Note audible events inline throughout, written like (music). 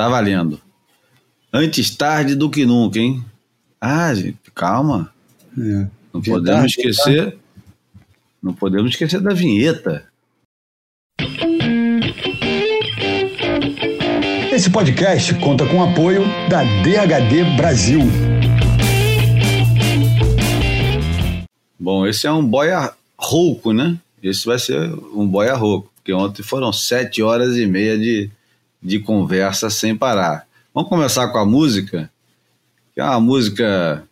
Tá valendo. Antes tarde do que nunca, hein? Ah, gente, calma. É. Não podemos esquecer. Não podemos esquecer da vinheta. Esse podcast conta com o apoio da DHD Brasil. Bom, esse é um boia rouco, né? Esse vai ser um boia rouco, porque ontem foram sete horas e meia de, de conversa sem parar. Vamos começar com a música, que é uma música,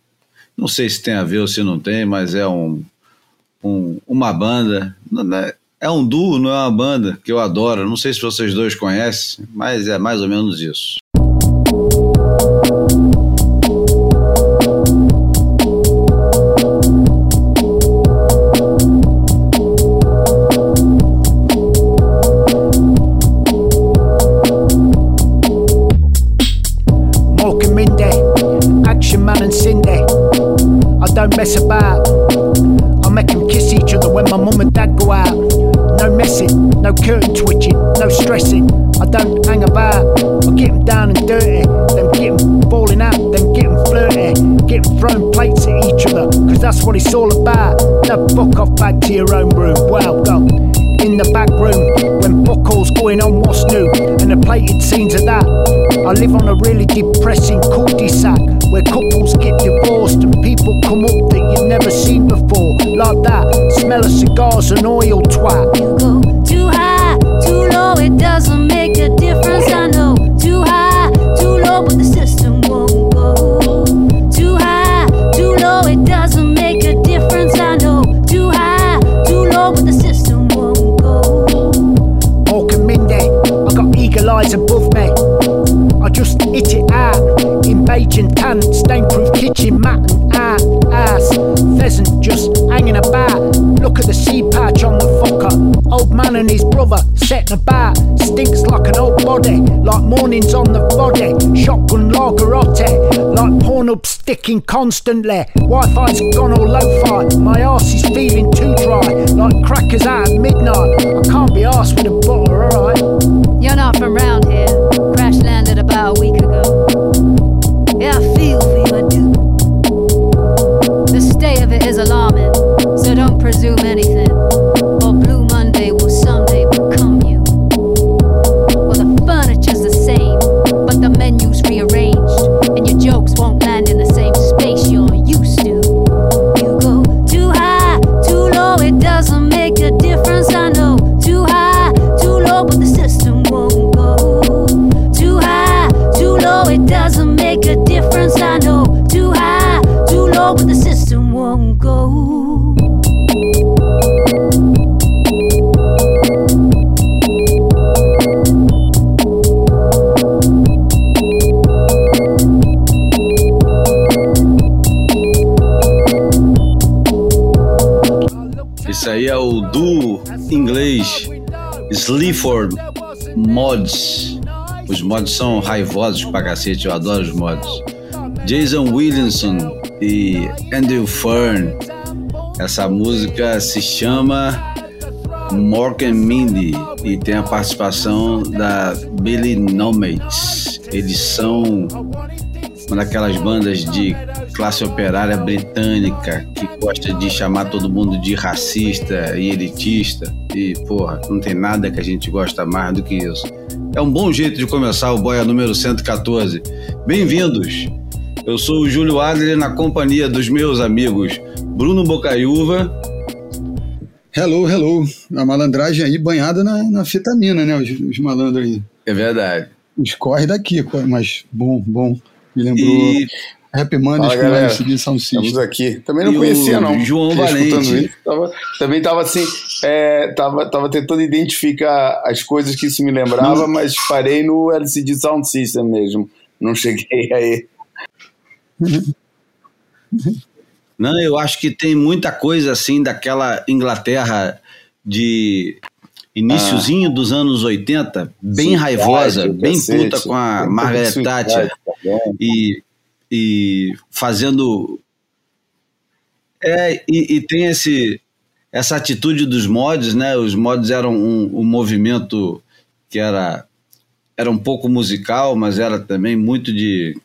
não sei se tem a ver ou se não tem, mas é um, um uma banda, é, é um duo, não é uma banda, que eu adoro. Não sei se vocês dois conhecem, mas é mais ou menos isso. What it's all about. Now fuck off back to your own room. Well, go in the back room when fuck buckles going on what's new and the plated scenes of that. I live on a really depressing cul-de-sac where couples get divorced and people come up that you've never seen before. Like that, smell of cigars and oil twat. You go too high, too low, it doesn't make a difference. I eyes above me. I just hit it out in Beijing tan, stain-proof kitchen mat and out ass. Pheasant just hanging about. Look at the seed patch on the fucker. Old man and his brother setting about. Stinks like an old body, like mornings on the body. Shotgun lagerotte, like porn up sticking constantly. Wi-Fi's gone all lo-fi. My arse is feeling too dry, like crackers out at midnight. Mods são raivosos pra cacete, eu adoro os mods. Jason Williamson e Andrew Fern. Essa música se chama Mork and Mindy e tem a participação da Billy Nomates. Eles são uma daquelas bandas de classe operária britânica que gosta de chamar todo mundo de racista e elitista. E, porra, não tem nada que a gente gosta mais do que isso. É um bom jeito de começar o Boia número 114. Bem-vindos! Eu sou o Júlio Adler na companhia dos meus amigos Bruno Bocaiúva. Hello, hello. A malandragem aí banhada na, na fetamina, né? Os, os malandros aí. É verdade. Escorre daqui, mas bom, bom. Me lembrou E Happy Mondays Fala, galera. Estamos aqui. Também não E o conhecia, não. João Fiquei Valente. escutando isso, tava- também tava assim, é, tava, tava tentando identificar as coisas que isso me lembrava, mas parei no LCD Sound System mesmo. Não cheguei (laughs) aí. Não, eu acho que tem muita coisa assim daquela Inglaterra de iniciozinho dos anos 80, bem Sim, raivosa, clássico, bem cacete. puta com a Margaret Thatcher tá e, e fazendo é e, e tem esse essa atitude dos mods, né? Os mods eram um, um movimento que era era um pouco musical, mas era também muito de.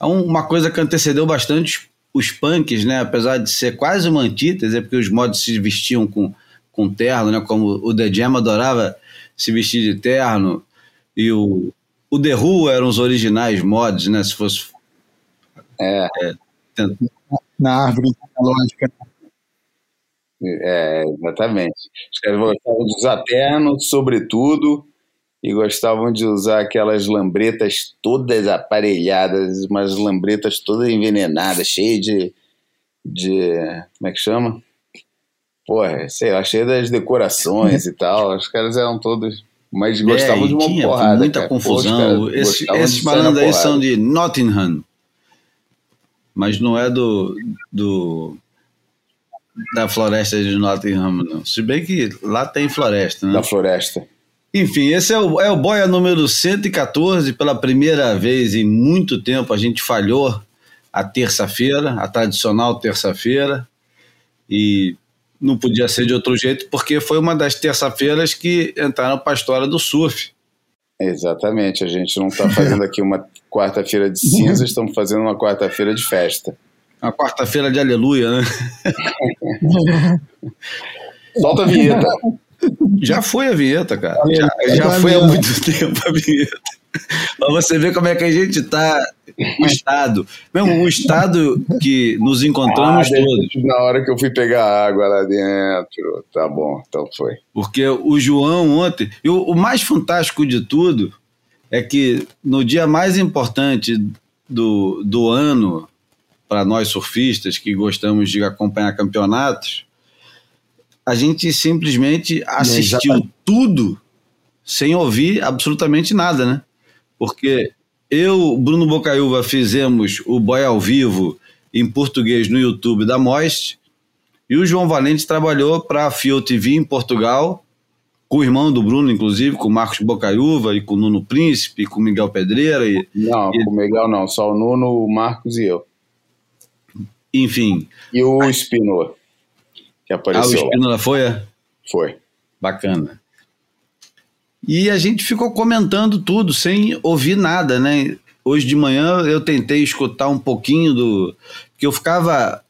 É uma coisa que antecedeu bastante os punks, né? Apesar de ser quase uma antítese, é porque os mods se vestiam com, com terno, né? Como o The Jam adorava se vestir de terno, e o, o The Who eram os originais mods, né? Se fosse. É. é Na árvore lógica. É, exatamente. Os caras gostavam de usar terno, sobretudo, e gostavam de usar aquelas lambretas todas aparelhadas, umas lambretas todas envenenadas, cheias de, de. Como é que chama? Porra, sei lá, cheia das decorações e tal. Os caras eram todos. Mas é, gostavam é, de uma tinha porrada. Muita cara. confusão. Pô, Esse, esses malandros aí são de Nottingham. Mas não é do. do da floresta de Nottingham, não. Se bem que lá tem floresta, né? Da floresta. Enfim, esse é o, é o Boia número 114. Pela primeira vez em muito tempo a gente falhou a terça-feira, a tradicional terça-feira. E não podia ser de outro jeito, porque foi uma das terça-feiras que entraram para a história do surf. Exatamente, a gente não está fazendo aqui uma quarta-feira de cinza, (laughs) estamos fazendo uma quarta-feira de festa. Uma quarta-feira de aleluia, né? (laughs) Solta a vinheta. Já foi a vinheta, cara. Já, já foi há muito tempo a vinheta. Pra você ver como é que a gente tá. O estado. Mesmo o estado que nos encontramos ah, todos. Na hora que eu fui pegar água lá dentro. Tá bom, então foi. Porque o João ontem. E o, o mais fantástico de tudo é que no dia mais importante do, do ano, para nós surfistas que gostamos de acompanhar campeonatos, a gente simplesmente assistiu tudo sem ouvir absolutamente nada, né? Porque eu, Bruno Bocaiúva, fizemos o Boy ao Vivo em português no YouTube da Most, e o João Valente trabalhou para a Fio TV em Portugal, com o irmão do Bruno, inclusive, com o Marcos Bocaiúva e com o Nuno Príncipe, com o Miguel Pedreira. E, não, e... com o Miguel não, só o Nuno, o Marcos e eu. Enfim. E o Espinola que apareceu. Ah, o Espínola foi? É? Foi. Bacana. E a gente ficou comentando tudo sem ouvir nada, né? Hoje de manhã eu tentei escutar um pouquinho do. Porque eu ficava,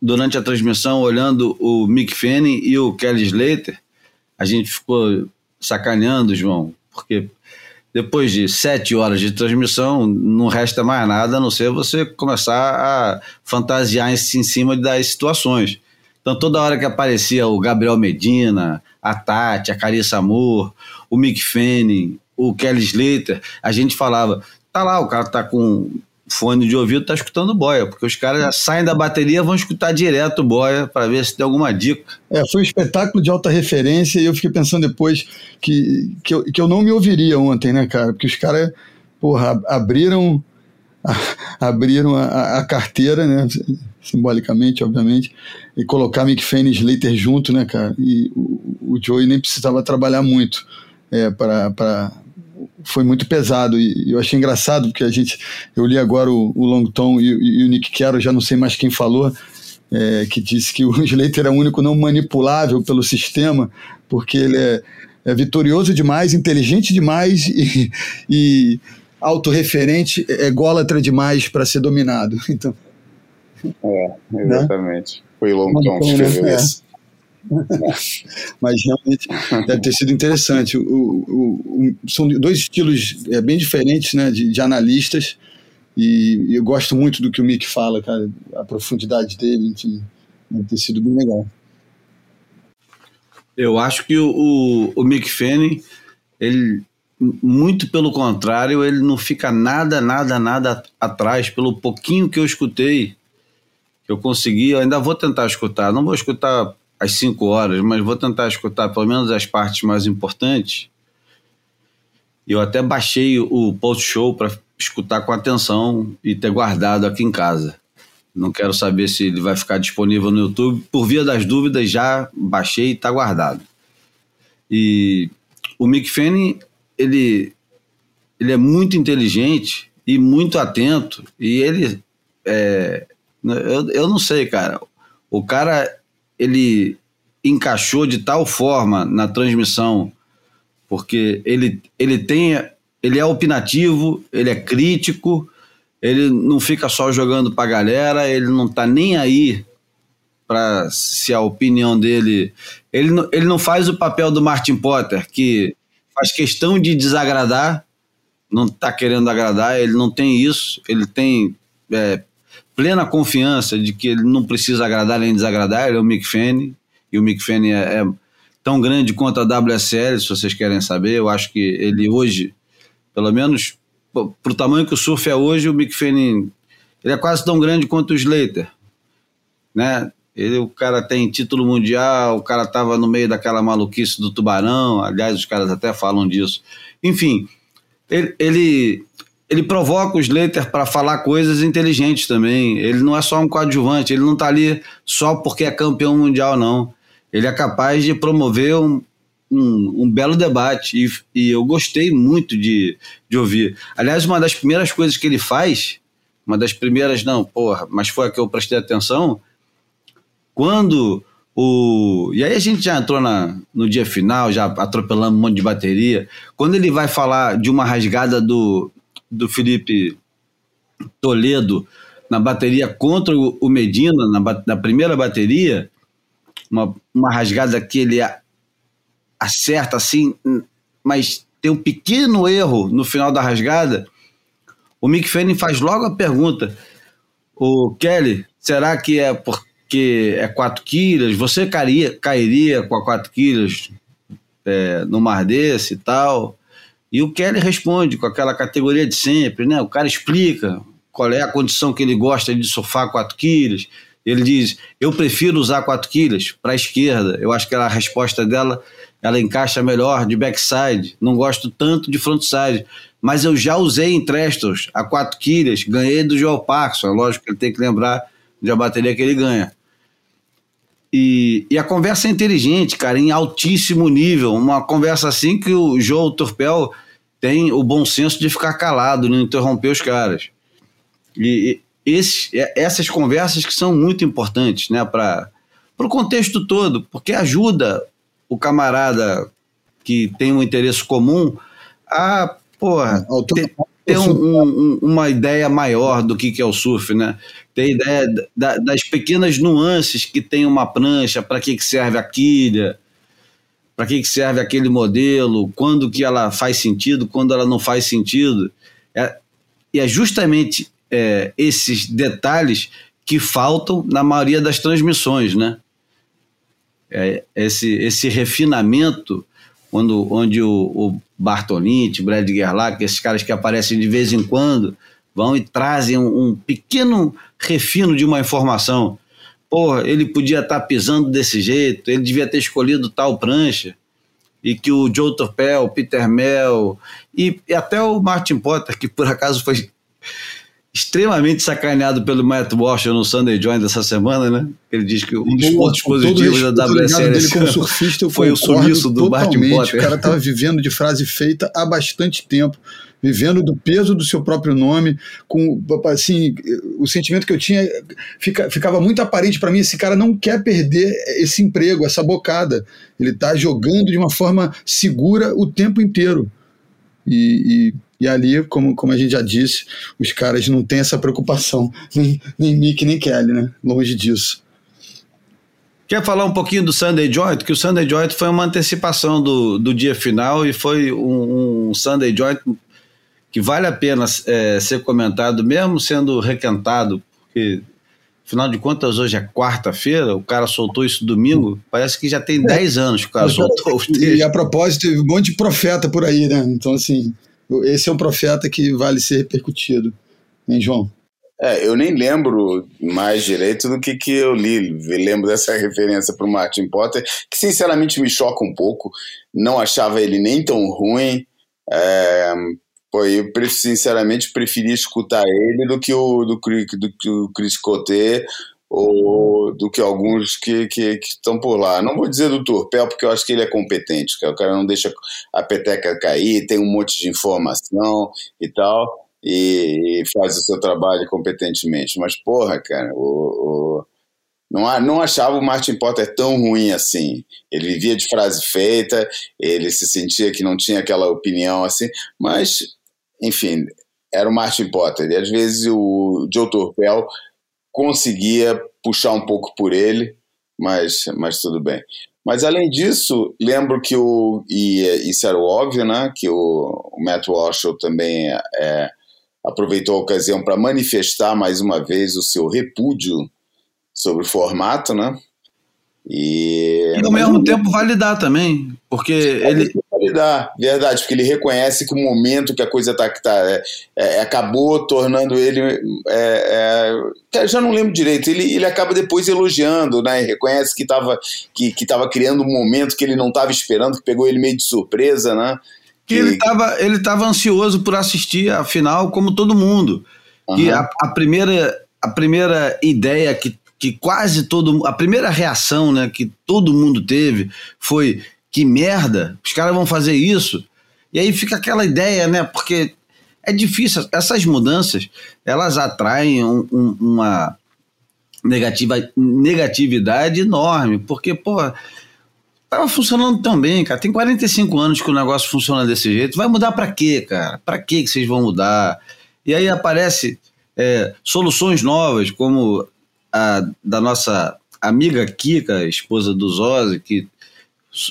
durante a transmissão, olhando o Mick Fanning e o Kelly Slater. A gente ficou sacaneando, João, porque depois de sete horas de transmissão, não resta mais nada a não ser você começar a fantasiar em cima das situações. Então, toda hora que aparecia o Gabriel Medina, a Tati, a Carissa Amor, o Mick Fanning, o Kelly Slater, a gente falava: tá lá, o cara tá com fone de ouvido, tá escutando boia, porque os caras saem da bateria vão escutar direto boia para ver se tem alguma dica. É, foi um espetáculo de alta referência e eu fiquei pensando depois que, que, eu, que eu não me ouviria ontem, né, cara? Porque os caras, porra, abriram abriram a, a, carteira, né? Simbolicamente, obviamente, e colocar Mick Fanny e Slater junto, né, cara? E o, o Joey nem precisava trabalhar muito é, para foi muito pesado e eu achei engraçado porque a gente eu li agora o, o Long Tom e, e, o Nick Carroll já não sei mais quem falou é, que disse que (laughs) o Slater é o único não manipulável pelo sistema porque ele é, é vitorioso demais inteligente demais e, e autorreferente, é ególatra demais para ser dominado. (laughs) Então, é, exatamente. Né? Foi Longton que escreveu né? isso. (laughs) Mas realmente deve ter sido interessante. O, o, o, são dois estilos é, bem diferentes né, de, de analistas, e, eu gosto muito do que o Mick fala, cara, a profundidade dele, enfim, deve ter sido bem legal. Eu acho que o, o Mick Fanning, ele muito pelo contrário, ele não fica nada, nada, nada atrás. Pelo pouquinho que eu escutei, que eu consegui, eu ainda vou tentar escutar. Não vou escutar às cinco horas, mas vou tentar escutar pelo menos as partes mais importantes. Eu até baixei o post-show para escutar com atenção e ter guardado aqui em casa. Não quero saber se ele vai ficar disponível no YouTube. Por via das dúvidas, já baixei e está guardado. E o Mick Fanning ele, ele é muito inteligente e muito atento, e ele. É, eu, eu não sei, cara. O cara, ele encaixou de tal forma na transmissão porque ele, ele tem ele é opinativo, ele é crítico, ele não fica só jogando para a galera, ele não está nem aí para se a opinião dele. Ele não, ele não faz o papel do Martin Potter, que faz questão de desagradar, não está querendo agradar, ele não tem isso, ele tem é, plena confiança de que ele não precisa agradar nem desagradar, ele é o Mick Fanning, e o Mick Fanning é, é tão grande quanto a WSL, se vocês querem saber, eu acho que ele hoje pelo menos para o tamanho que o surf é hoje, o Mick Fanning ele é quase tão grande quanto o Slater, né? Ele, o cara tem título mundial, o cara tava no meio daquela maluquice do tubarão, aliás, os caras até falam disso. Enfim, ele, ele, ele provoca o Slater para falar coisas inteligentes também. Ele não é só um coadjuvante, ele não tá ali só porque é campeão mundial, não. Ele é capaz de promover um, um, um belo debate e, e, eu gostei muito de, de ouvir. Aliás, uma das primeiras coisas que ele faz, uma das primeiras, não, porra, mas foi a que eu prestei atenção, quando o. E aí a gente já entrou na, no dia final, já atropelando um monte de bateria. Quando ele vai falar de uma rasgada do, do Felipe Toledo na bateria contra o Medina, na, na primeira bateria, uma, uma rasgada que ele acerta assim, mas tem um pequeno erro no final da rasgada, o Mick Fanning faz logo a pergunta: O Kelly, será que é porque é 4 quilos? Você cairia, cairia com a 4 quilos é, no mar desse e tal? E o Kelly responde com aquela categoria de sempre, né? O cara explica qual é a condição que ele gosta de surfar 4 quilos. Ele diz: Eu prefiro usar 4 quilos para a esquerda. Eu acho que a resposta dela ela encaixa melhor de backside. Não gosto tanto de frontside. Mas eu já usei em Trestos a 4 quilos, ganhei do Joe Parkinson. É lógico que ele tem que lembrar de a bateria que ele ganha. E, e, a conversa é inteligente, cara, em altíssimo nível. Uma conversa assim que o Joe Turpel tem o bom senso de ficar calado, não interromper os caras. E, e esses, essas conversas que são muito importantes, né, para o contexto todo, porque ajuda o camarada que tem um interesse comum a, porra, ter, ter um, um, uma ideia maior do que, que é o surf, né? Ter ideia da, das pequenas nuances que tem uma prancha, para que, que serve a quilha, para que, que serve aquele modelo, quando que ela faz sentido, quando ela não faz sentido. É, e é justamente é, esses detalhes que faltam na maioria das transmissões, né? é, esse, esse refinamento, quando, onde o, o Bartolini, Brad Gerlach, esses caras que aparecem de vez em quando, vão e trazem um, um pequeno refino de uma informação. Porra, ele podia estar tá pisando desse jeito, ele devia ter escolhido tal prancha. E que o Joe Torpel, o Peter Mel e, e até o Martin Potter, que por acaso foi extremamente sacaneado pelo Matt Walsh no Sunday Joint dessa semana, né? Ele diz que um dos pontos positivos da WSL dele como (laughs) surfista, foi o sumiço do Martin Potter. O cara estava vivendo de frase feita há bastante tempo, vivendo do peso do seu próprio nome, com assim, o sentimento que eu tinha fica, ficava muito aparente para mim, esse cara não quer perder esse emprego, essa bocada. Ele está jogando de uma forma segura o tempo inteiro. e, e e ali, como, como a gente já disse, os caras não têm essa preocupação, (laughs) nem, nem Mick nem Kelly, né? Longe disso. Quer falar um pouquinho do Sunday Joint? Que o Sunday Joint foi uma antecipação do, do dia final e foi um, um Sunday Joint que vale a pena é, ser comentado, mesmo sendo requentado, porque Afinal de contas, hoje é quarta-feira, o cara soltou isso domingo, parece que já tem 10 é. anos que o cara soltou o texto. (laughs) E a propósito, teve um monte de profeta por aí, né? Então, assim, esse é um profeta que vale ser repercutido. Hein, João? É, eu nem lembro mais direito do que, que eu li. lembro dessa referência para o Martin Potter, que sinceramente me choca um pouco. Não achava ele nem tão ruim. É, pô, eu sinceramente preferi escutar ele do que o, do, do, do Chris Coté ou do que alguns que, estão por lá. Não vou dizer do Turpel, porque eu acho que ele é competente, o cara não deixa a peteca cair, tem um monte de informação e tal, e, e faz o seu trabalho competentemente. Mas, porra, cara, o, o não, não achava o Martin Potter tão ruim assim. Ele vivia de frase feita, ele se sentia que não tinha aquela opinião assim, mas, enfim, era o Martin Potter. E às vezes o Joe Torpel conseguia puxar um pouco por ele, mas, mas tudo bem. Mas além disso, lembro que o. E isso era óbvio, né? Que o, o Matt Walsh também é, aproveitou a ocasião para manifestar mais uma vez o seu repúdio sobre o formato, né? E, e ao mesmo tempo validar também, porque ele. Validar, verdade, porque ele reconhece que o momento que a coisa tá, que tá, é, é, acabou tornando ele. É, é já não lembro direito, ele, ele acaba depois elogiando, né? Reconhece que estava que, que tava criando um momento que ele não estava esperando, que pegou ele meio de surpresa, né? Que, ele estava ele tava ansioso por assistir a final, como todo mundo. Uhum. Que a, a, primeira, a primeira ideia que que quase todo a primeira reação, né, que todo mundo teve foi que merda, os caras vão fazer isso. E aí fica aquela ideia, né, porque é difícil essas mudanças, elas atraem um, um, uma negativa, negatividade enorme, porque pô, tava funcionando tão bem, cara. Tem 45 anos que o negócio funciona desse jeito. Vai mudar para quê, cara? Para que vocês vão mudar? E aí aparece é, soluções novas, como a, da nossa amiga Kika, esposa do Zozzi, que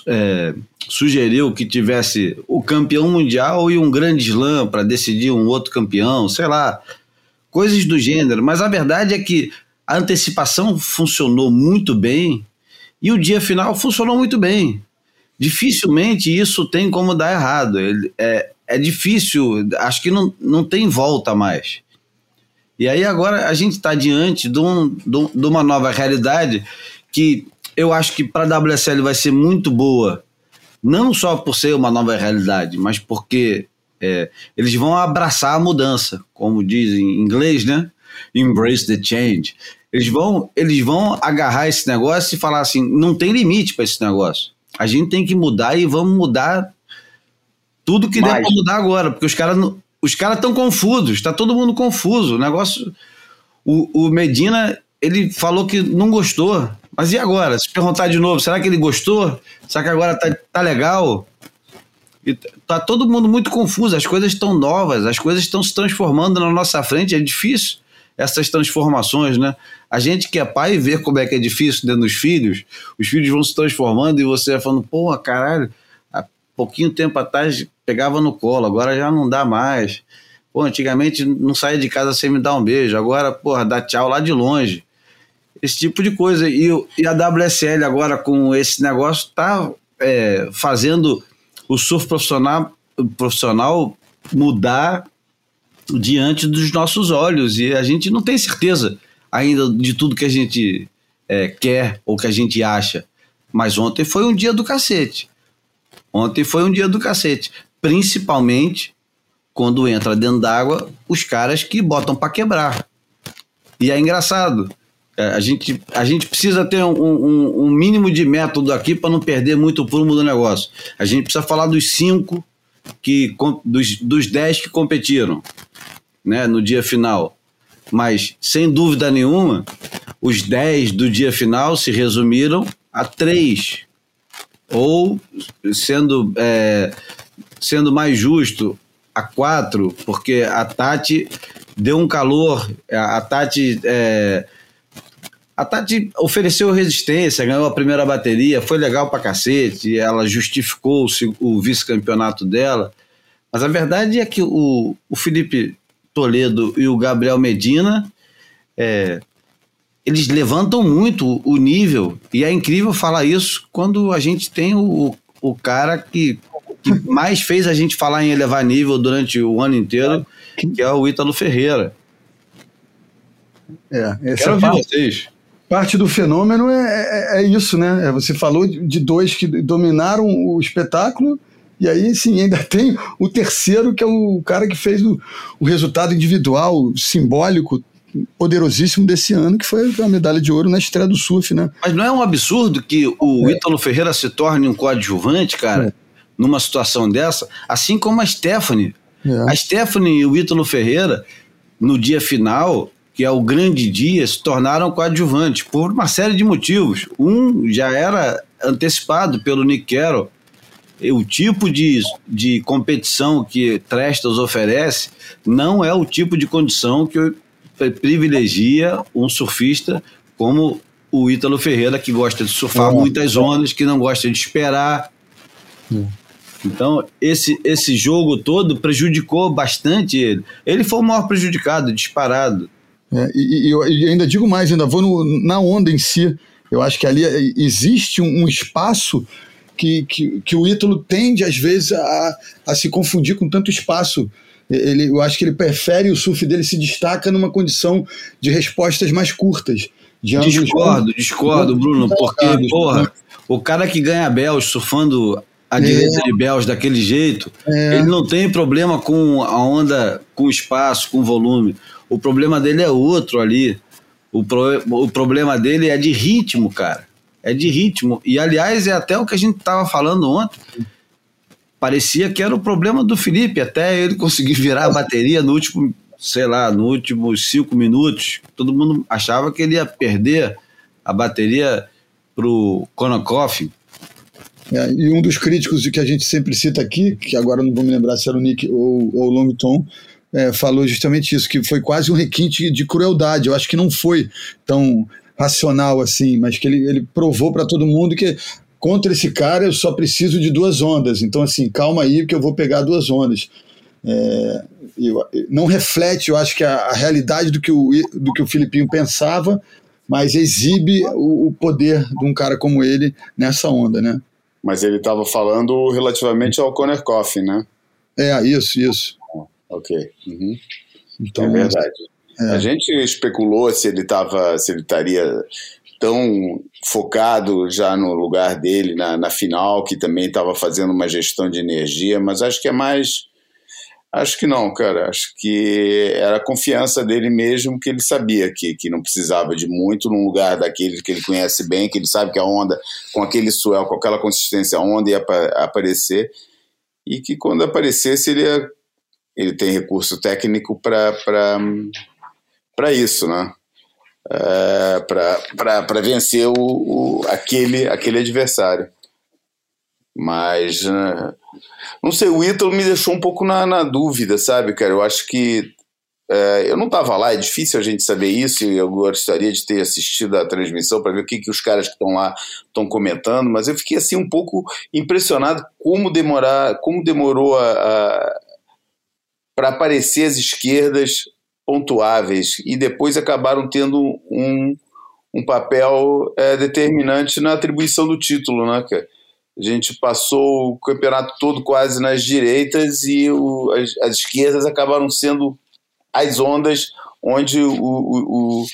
é, sugeriu que tivesse o campeão mundial e um grande slam para decidir um outro campeão, sei lá, coisas do gênero. Mas a verdade é que a antecipação funcionou muito bem e o dia final funcionou muito bem. Dificilmente isso tem como dar errado. É, é difícil, acho que não, não tem volta mais. E aí agora a gente está diante de, um, de uma nova realidade que eu acho que para a WSL vai ser muito boa, não só por ser uma nova realidade, mas porque é, eles vão abraçar a mudança, como diz em inglês, né? Embrace the change. Eles vão, eles vão agarrar esse negócio e falar assim: não tem limite para esse negócio. A gente tem que mudar e vamos mudar tudo que der para mudar agora, porque os caras os caras estão confusos, está todo mundo confuso. O negócio. O, o, Medina, ele falou que não gostou. Mas e agora? Se perguntar de novo, será que ele gostou? Será que agora tá, tá legal? E tá todo mundo muito confuso, as coisas estão novas, as coisas estão se transformando na nossa frente, é difícil essas transformações, né? A gente que é pai vê como é que é difícil dentro dos filhos, os filhos vão se transformando e você vai falando, porra, caralho, há pouquinho tempo atrás pegava no colo, agora já não dá mais. Pô, antigamente não saía de casa sem me dar um beijo, agora, porra, dá tchau lá de longe. Esse tipo de coisa. E, e a WSL agora com esse negócio tá é, fazendo o surf profissional, profissional mudar diante dos nossos olhos e a gente não tem certeza ainda de tudo que a gente é, quer ou que a gente acha. Mas ontem foi um dia do cacete. Ontem foi um dia do cacete principalmente quando entra dentro d'água os caras que botam para quebrar. E é engraçado. É, a gente, a gente precisa ter um, um, um mínimo de método aqui para não perder muito o prumo do negócio. A gente precisa falar dos cinco que dos, dos dez que competiram né, no dia final. Mas, sem dúvida nenhuma, os dez do dia final se resumiram a três. Ou, sendo é, sendo mais justo, a quatro, porque a Tati deu um calor, a Tati. É, a Tati ofereceu resistência, ganhou a primeira bateria, foi legal pra cacete, ela justificou o, o vice-campeonato dela. Mas a verdade é que o, o Felipe Toledo e o Gabriel Medina é, eles levantam muito o nível, e é incrível falar isso quando a gente tem o, o cara que que mais fez a gente falar em elevar nível durante o ano inteiro, que é o Ítalo Ferreira. É, Quero ouvir parte, vocês. Parte do fenômeno é, é, é, isso, né? É, você falou de dois que dominaram o espetáculo, e aí sim, ainda (laughs) tem o terceiro, que é o cara que fez o, o resultado individual, simbólico, poderosíssimo desse ano, que foi a medalha de ouro na estreia do surf, né? Mas não é um absurdo que o é. Ítalo Ferreira se torne um coadjuvante, cara? É numa situação dessa, assim como a Stephanie. É. A Stephanie e o Ítalo Ferreira, no dia final, que é o grande dia, se tornaram coadjuvantes por uma série de motivos. Um já era antecipado pelo Nick Carroll. O tipo de, de competição que Trestas oferece não é o tipo de condição que privilegia um surfista como o Ítalo Ferreira, que gosta de surfar é. muitas ondas, que não gosta de esperar. É. Então, esse, esse jogo todo prejudicou bastante ele. Ele foi o maior prejudicado, disparado. É, e, e, eu ainda digo mais, ainda vou no, na onda em si. Eu acho que ali existe um, um espaço que, que, que, o Ítalo tende, às vezes, a, a se confundir com tanto espaço. Ele, eu acho que ele prefere, o surf dele se destaca numa condição de respostas mais curtas. Discordo, discordo, Bruno, porque, porra, o cara que ganha Bells surfando a é. direita de Bells daquele jeito, é. ele não tem problema com a onda, com espaço, com volume. O problema dele é outro ali. O, pro, o problema dele é de ritmo, cara. É de ritmo. E, aliás, é até o que a gente estava falando ontem. Parecia que era o problema do Felipe, até ele conseguir virar a bateria no último, sei lá, no últimos cinco minutos. Todo mundo achava que ele ia perder a bateria pro Konakoff. É, e um dos críticos que a gente sempre cita aqui, que agora não vou me lembrar se era o Nick ou o Longton, é, falou justamente isso, que foi quase um requinte de crueldade. Eu acho que não foi tão racional assim, mas que ele, ele provou para todo mundo que contra esse cara eu só preciso de duas ondas. Então, assim, calma aí que eu vou pegar duas ondas. É, eu, não reflete, eu acho que a, a, realidade do que, o, do que o Filipinho pensava, mas exibe o, o poder de um cara como ele nessa onda, né? Mas ele estava falando relativamente ao Conor Coffin, né? É, isso, isso. Ok. Uhum. Então, é verdade. É. A gente especulou se ele estava, se ele estaria tão focado já no lugar dele na, na final, que também estava fazendo uma gestão de energia, mas acho que é mais. Acho que não, cara. Acho que era a confiança dele mesmo que ele sabia que, que não precisava de muito num lugar daquele que ele conhece bem, que ele sabe que a onda, com aquele swell, com aquela consistência, a onda ia aparecer. E que quando aparecesse ele ia ele tem recurso técnico para isso, né? É, para vencer o, o, aquele, aquele adversário. Mas, né, não sei, o Ítalo me deixou um pouco na, na dúvida, sabe, cara? Eu acho que. É, eu não estava lá, é difícil a gente saber isso, e eu gostaria de ter assistido a transmissão para ver o que, que os caras que estão lá estão comentando, mas eu fiquei assim um pouco impressionado como demorar, como demorou a, a para aparecer as esquerdas pontuáveis e depois acabaram tendo um, um papel é, determinante na atribuição do título, né? A gente passou o campeonato todo quase nas direitas e o, as, as, esquerdas acabaram sendo as ondas onde o, o, o,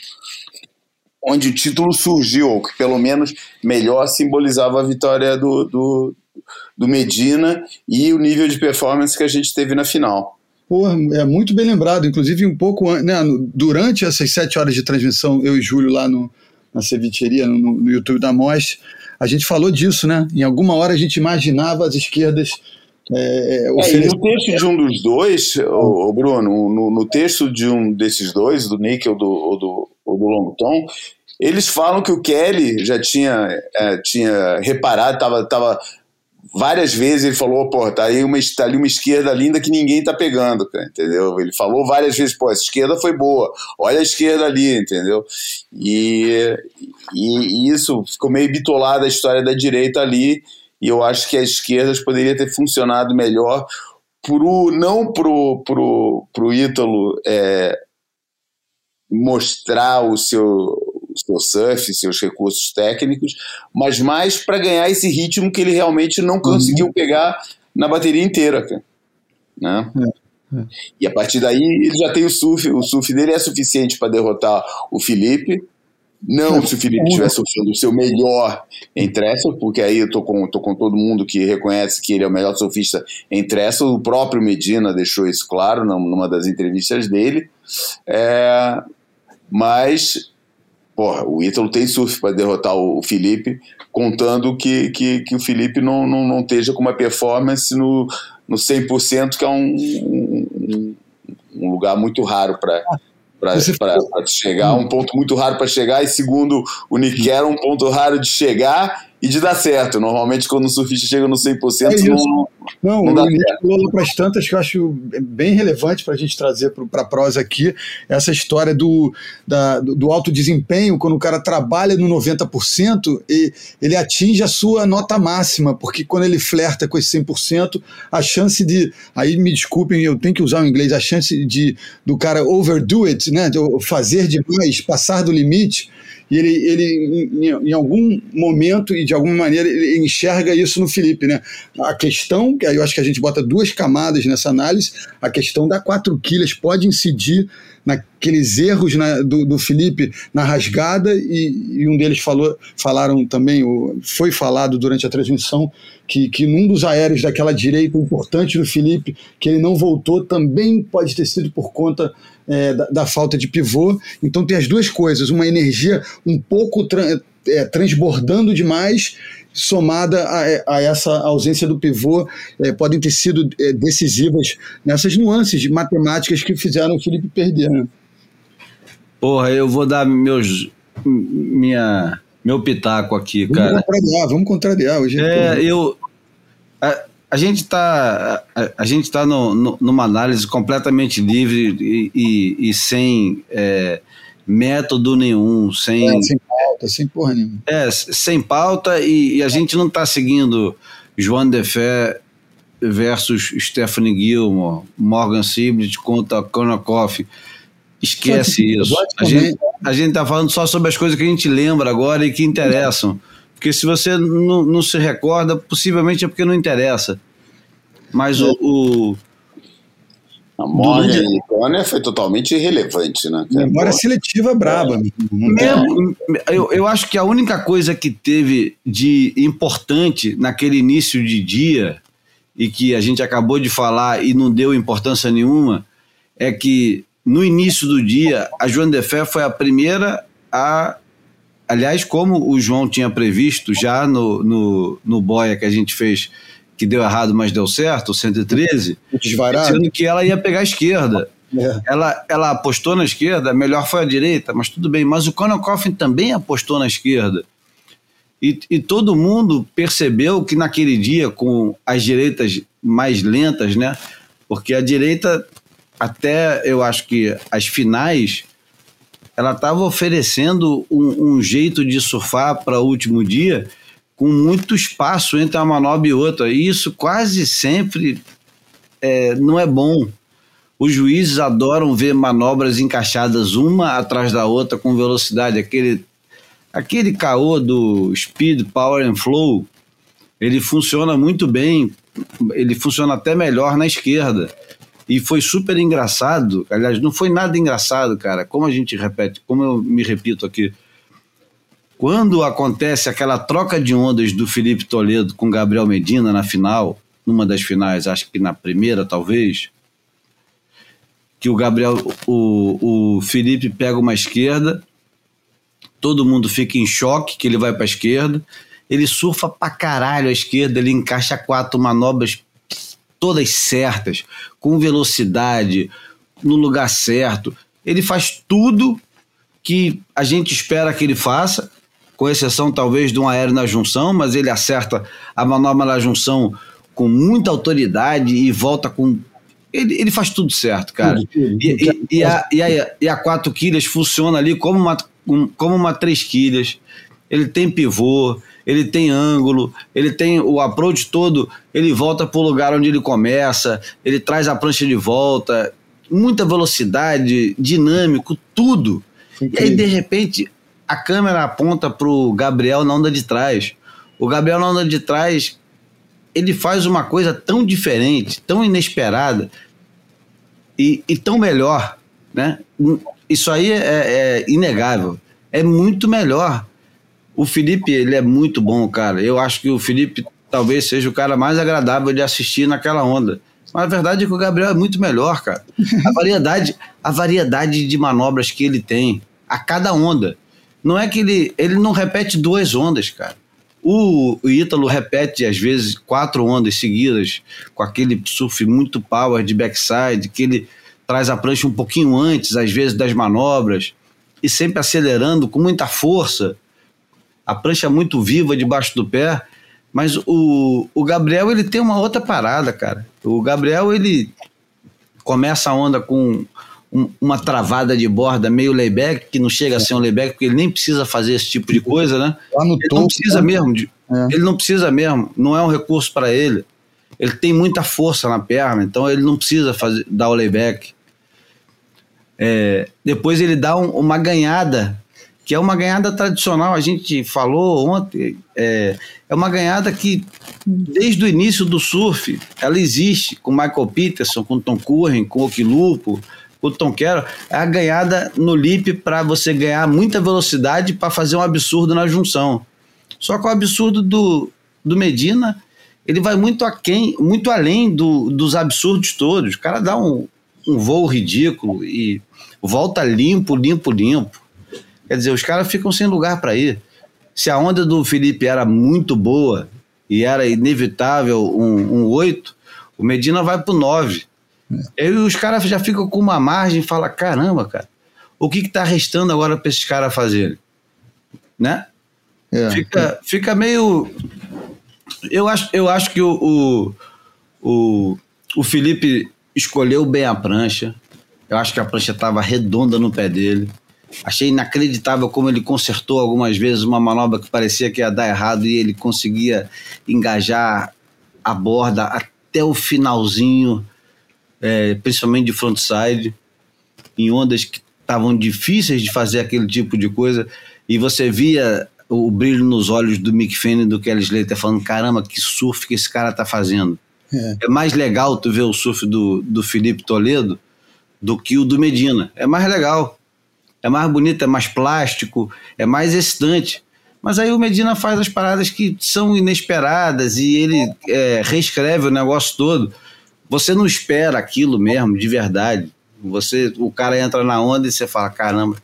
onde o título surgiu, ou que pelo menos melhor simbolizava a vitória do, do, do Medina e o nível de performance que a gente teve na final. Porra, é muito bem lembrado. Inclusive, um pouco né, durante essas sete horas de transmissão, eu e Júlio lá no, na cevicheria, no, no YouTube da MOS, a gente falou disso, né? Em alguma hora a gente imaginava as esquerdas. É, oferecer... é, no texto de um dos dois, o, Bruno, no, no, texto de um desses dois, do Nick ou do, ou do, ou do Longton, eles falam que o Kelly já tinha, é, tinha reparado, estava tava várias vezes ele falou, pô, tá aí uma, tá ali uma esquerda linda que ninguém tá pegando, cara, entendeu? Ele falou várias vezes, pô, essa esquerda foi boa, olha a esquerda ali, entendeu? E, e, e isso ficou meio bitolado a história da direita ali, e eu acho que as esquerdas poderia ter funcionado melhor pro, não pro, pro, pro Ítalo é, mostrar o seu seu surf, seus recursos técnicos, mas mais para ganhar esse ritmo que ele realmente não conseguiu uhum. pegar na bateria inteira. Né? É, é. E a partir daí ele já tem o surf, o surf dele é suficiente para derrotar o Felipe. Não se o Felipe estiver surfando o seu melhor em trestle, porque aí eu tô com, tô com todo mundo que reconhece que ele é o melhor surfista em trestle. O próprio Medina deixou isso claro numa das entrevistas dele. É, mas porra, o Ítalo tem surf para derrotar o Felipe, contando que, que, que o Felipe não, não, não esteja com uma performance no, no 100%, que é um, um, um lugar muito raro para para chegar, um ponto muito raro para chegar, e segundo, o Nick era um ponto raro de chegar e de dar certo. Normalmente, quando o surfista chega no 100%, é não, não, não dá o Nick falou para as tantas que eu acho bem relevante para a gente trazer para a prosa aqui, essa história do, da, do alto desempenho, quando o cara trabalha no 90%, e ele atinge a sua nota máxima, porque quando ele flerta com esse 100%, a chance de, aí me desculpem, eu tenho que usar o inglês, a chance de do cara overdo it, né, de fazer demais, passar do limite, e ele, ele em, em, algum momento e de alguma maneira, ele enxerga isso no Felipe, né? A questão, que eu acho que a gente bota duas camadas nessa análise, a questão da quatro quilhas pode incidir naqueles erros na, do, do Felipe na rasgada e, e, um deles falou, falaram também, foi falado durante a transmissão que, que num dos aéreos daquela direita importante do Felipe, que ele não voltou, também pode ter sido por conta é, da, da, falta de pivô. Então tem as duas coisas, uma energia um pouco tra é, transbordando demais somada a, a, essa ausência do pivô, é, podem ter sido é, decisivas nessas nuances de matemáticas que fizeram o Felipe perder. Né? Porra, eu vou dar meus, minha, meu pitaco aqui, vamos cara. Contrariar, vamos contrariar hoje. É, eu. A, a gente está a, a, gente tá no, no, numa análise completamente livre e, e, e sem é, método nenhum, sem, é, sem pauta, sem porra nenhuma. É, sem pauta e, e a gente não está seguindo João Defé versus Stephanie Gilmore, Morgan Siblet contra Konakoff. Esquece isso. A gente, a gente tá falando só sobre as coisas que a gente lembra agora e que interessam. Porque se você não, não se recorda, possivelmente é porque não interessa. Mas o, o, a Morgan e Conner foi totalmente irrelevante, né? Memória seletiva braba. É. Mesmo, eu, eu acho que a única coisa que teve de importante naquele início de dia, e que a gente acabou de falar e não deu importância nenhuma, é que no início do dia, a Joana de Fé foi a primeira a. Aliás, como o João tinha previsto já no, no, no boia que a gente fez que deu errado, mas deu certo, o 113, Desvarado. sendo que ela ia pegar a esquerda. É. Ela, ela apostou na esquerda, melhor foi a direita, mas tudo bem. Mas o Conor Coffin também apostou na esquerda. E, e todo mundo percebeu que naquele dia, com as direitas mais lentas, né? Porque a direita, até eu acho que as finais, ela estava oferecendo um, um jeito de surfar para o último dia com muito espaço entre uma manobra e outra. E isso quase sempre é, não é bom. Os juízes adoram ver manobras encaixadas uma atrás da outra com velocidade. Aquele, aquele caô do Speed, Power and Flow, ele funciona muito bem, ele funciona até melhor na esquerda. E foi super engraçado. Aliás, não foi nada engraçado, cara. Como a gente repete, como eu me repito aqui, quando acontece aquela troca de ondas do Felipe Toledo com Gabriel Medina na final, numa das finais, acho que na primeira talvez, que o Gabriel, o, o Felipe pega uma esquerda, todo mundo fica em choque que ele vai para a esquerda, ele surfa pra caralho a esquerda, ele encaixa quatro manobras todas certas, com velocidade, no lugar certo. Ele faz tudo que a gente espera que ele faça com exceção talvez de um aéreo na junção, mas ele acerta a manobra na junção com muita autoridade e volta com. Ele, ele faz tudo certo, cara. E, e, e, a, e, a, e a quatro quilhas funciona ali como uma, como uma três quilhas. Ele tem pivô, ele tem ângulo, ele tem o approach todo, ele volta para o lugar onde ele começa, ele traz a prancha de volta, muita velocidade, dinâmico, tudo. E aí, de repente, a câmera aponta pro Gabriel na onda de trás. O Gabriel na onda de trás, ele faz uma coisa tão diferente, tão inesperada e, e tão melhor, né? Isso aí é, é, inegável. É muito melhor. O Felipe, ele é muito bom, cara. Eu acho que o Felipe talvez seja o cara mais agradável de assistir naquela onda. Mas a verdade é que o Gabriel é muito melhor, cara. A variedade, a variedade de manobras que ele tem a cada onda. Não é que ele, ele não repete duas ondas, cara. O, o Ítalo repete, às vezes, quatro ondas seguidas, com aquele surf muito power de backside, que ele traz a prancha um pouquinho antes, às vezes, das manobras, e sempre acelerando com muita força. A prancha muito viva debaixo do pé. Mas o, o Gabriel, ele tem uma outra parada, cara. O Gabriel, ele começa a onda com um, uma travada de borda meio layback, que não chega a ser um layback, porque ele nem precisa fazer esse tipo de coisa, né? Lá no ele topo, não precisa né? mesmo. de- É. Ele não precisa mesmo. Não é um recurso para ele. Ele tem muita força na perna, então ele não precisa fazer, dar o layback. É, depois ele dá um- uma ganhada, que é uma ganhada tradicional. A gente falou ontem. É, é uma ganhada que, desde o início do surf, ela existe com Michael Peterson, com Tom Curren, com Okilupo, com Tom Carroll. É a ganhada no lip para você ganhar muita velocidade para fazer um absurdo na junção. Só que o absurdo do, do Medina, ele vai muito aquém, muito além do, dos absurdos todos. O cara dá um, um voo ridículo e volta limpo, limpo, limpo. Quer dizer, os caras ficam sem lugar para ir. Se a onda do Felipe era muito boa e era inevitável um, um 8, o Medina vai pro 9. E aí os caras já ficam com uma margem e falam: caramba, cara, o que, que tá restando agora para esses caras fazerem? Né? É. Fica, fica meio. Eu acho, eu acho que o, o, o, o Felipe escolheu bem a prancha. Eu acho que a prancha estava redonda no pé dele. Achei inacreditável como ele consertou algumas vezes uma manobra que parecia que ia dar errado e ele conseguia engajar a borda até o finalzinho, é, principalmente de frontside, em ondas que estavam difíceis de fazer aquele tipo de coisa. E você via o brilho nos olhos do Mick Fanning e do Kelly Slater falando: caramba, que surf que esse cara tá fazendo. É. É mais legal tu ver o surf do, do Felipe Toledo do que o do Medina. É mais legal. É mais bonito, é mais plástico, é mais excitante. Mas aí o Medina faz as paradas que são inesperadas e ele é, reescreve o negócio todo. Você não espera aquilo mesmo, de verdade. Você, o cara entra na onda e você fala, caramba.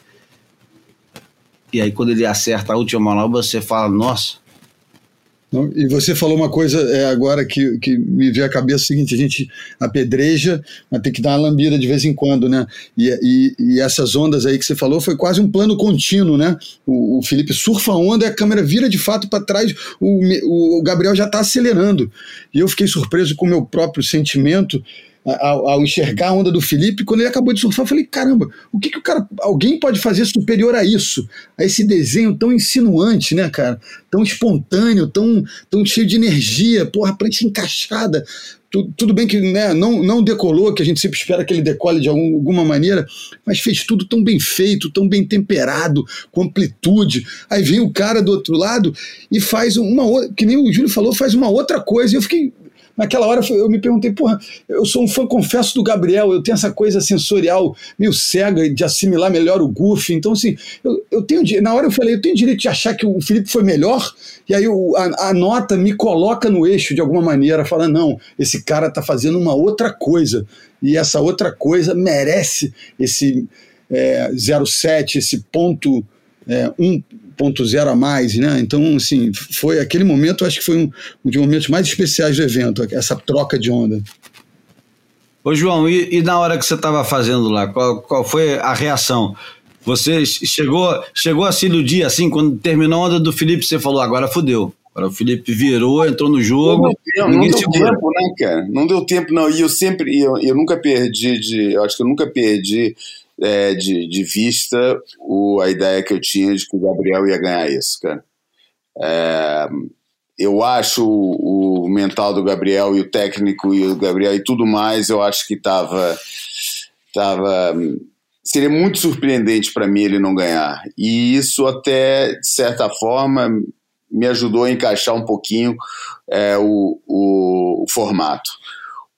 E aí quando ele acerta a última manobra, você fala, nossa, E você falou uma coisa é, agora que, que me veio à cabeça: o seguinte, a gente apedreja, mas tem que dar uma lambida de vez em quando, né? E, e, e essas ondas aí que você falou foi quase um plano contínuo, né? O, o Felipe surfa a onda e a câmera vira de fato para trás, o, o Gabriel já está acelerando. E eu fiquei surpreso com o meu próprio sentimento. Ao, ao enxergar a onda do Felipe, quando ele acabou de surfar, eu falei: caramba, o que, que o cara. Alguém pode fazer superior a isso? A esse desenho tão insinuante, né, cara? Tão espontâneo, tão, tão cheio de energia, porra, prancha encaixada. Tu- Tudo bem que né, não, não decolou, que a gente sempre espera que ele decole de algum- alguma maneira, mas fez tudo tão bem feito, tão bem temperado, com amplitude. Aí vem o cara do outro lado e faz uma outra, que nem o Júlio falou, faz uma outra coisa. E eu fiquei. Naquela hora eu me perguntei, porra, eu sou um fã, confesso, do Gabriel, eu tenho essa coisa sensorial meio cega de assimilar melhor o Goofy. Então, assim, eu, eu tenho. Na hora eu falei, eu tenho direito de achar que o Felipe foi melhor, e aí o- a, a nota me coloca no eixo de alguma maneira, fala, não, esse cara tá fazendo uma outra coisa. E essa outra coisa merece esse é, 07, esse ponto é, 1.0 a mais, né? Então, assim, foi aquele momento, acho que foi um, um dos momentos mais especiais do evento, essa troca de onda. Ô João, e, e na hora que você estava fazendo lá, qual, qual foi a reação? Você chegou, chegou a se iludir assim, quando terminou a onda do Felipe, você falou, agora fudeu. Agora o Felipe virou, entrou no Não jogo, não ninguém deu segura. tempo, né, cara? Não deu tempo, não. E eu sempre, eu, eu nunca perdi de. Eu acho que eu nunca perdi é, de, de vista o, a ideia que eu tinha de que o Gabriel ia ganhar isso, cara. É, eu acho o, o mental do Gabriel e o técnico e o Gabriel e tudo mais, eu acho que tava. tava seria muito surpreendente para mim ele não ganhar. E isso até, de certa forma, me ajudou a encaixar um pouquinho é, o, o, o formato.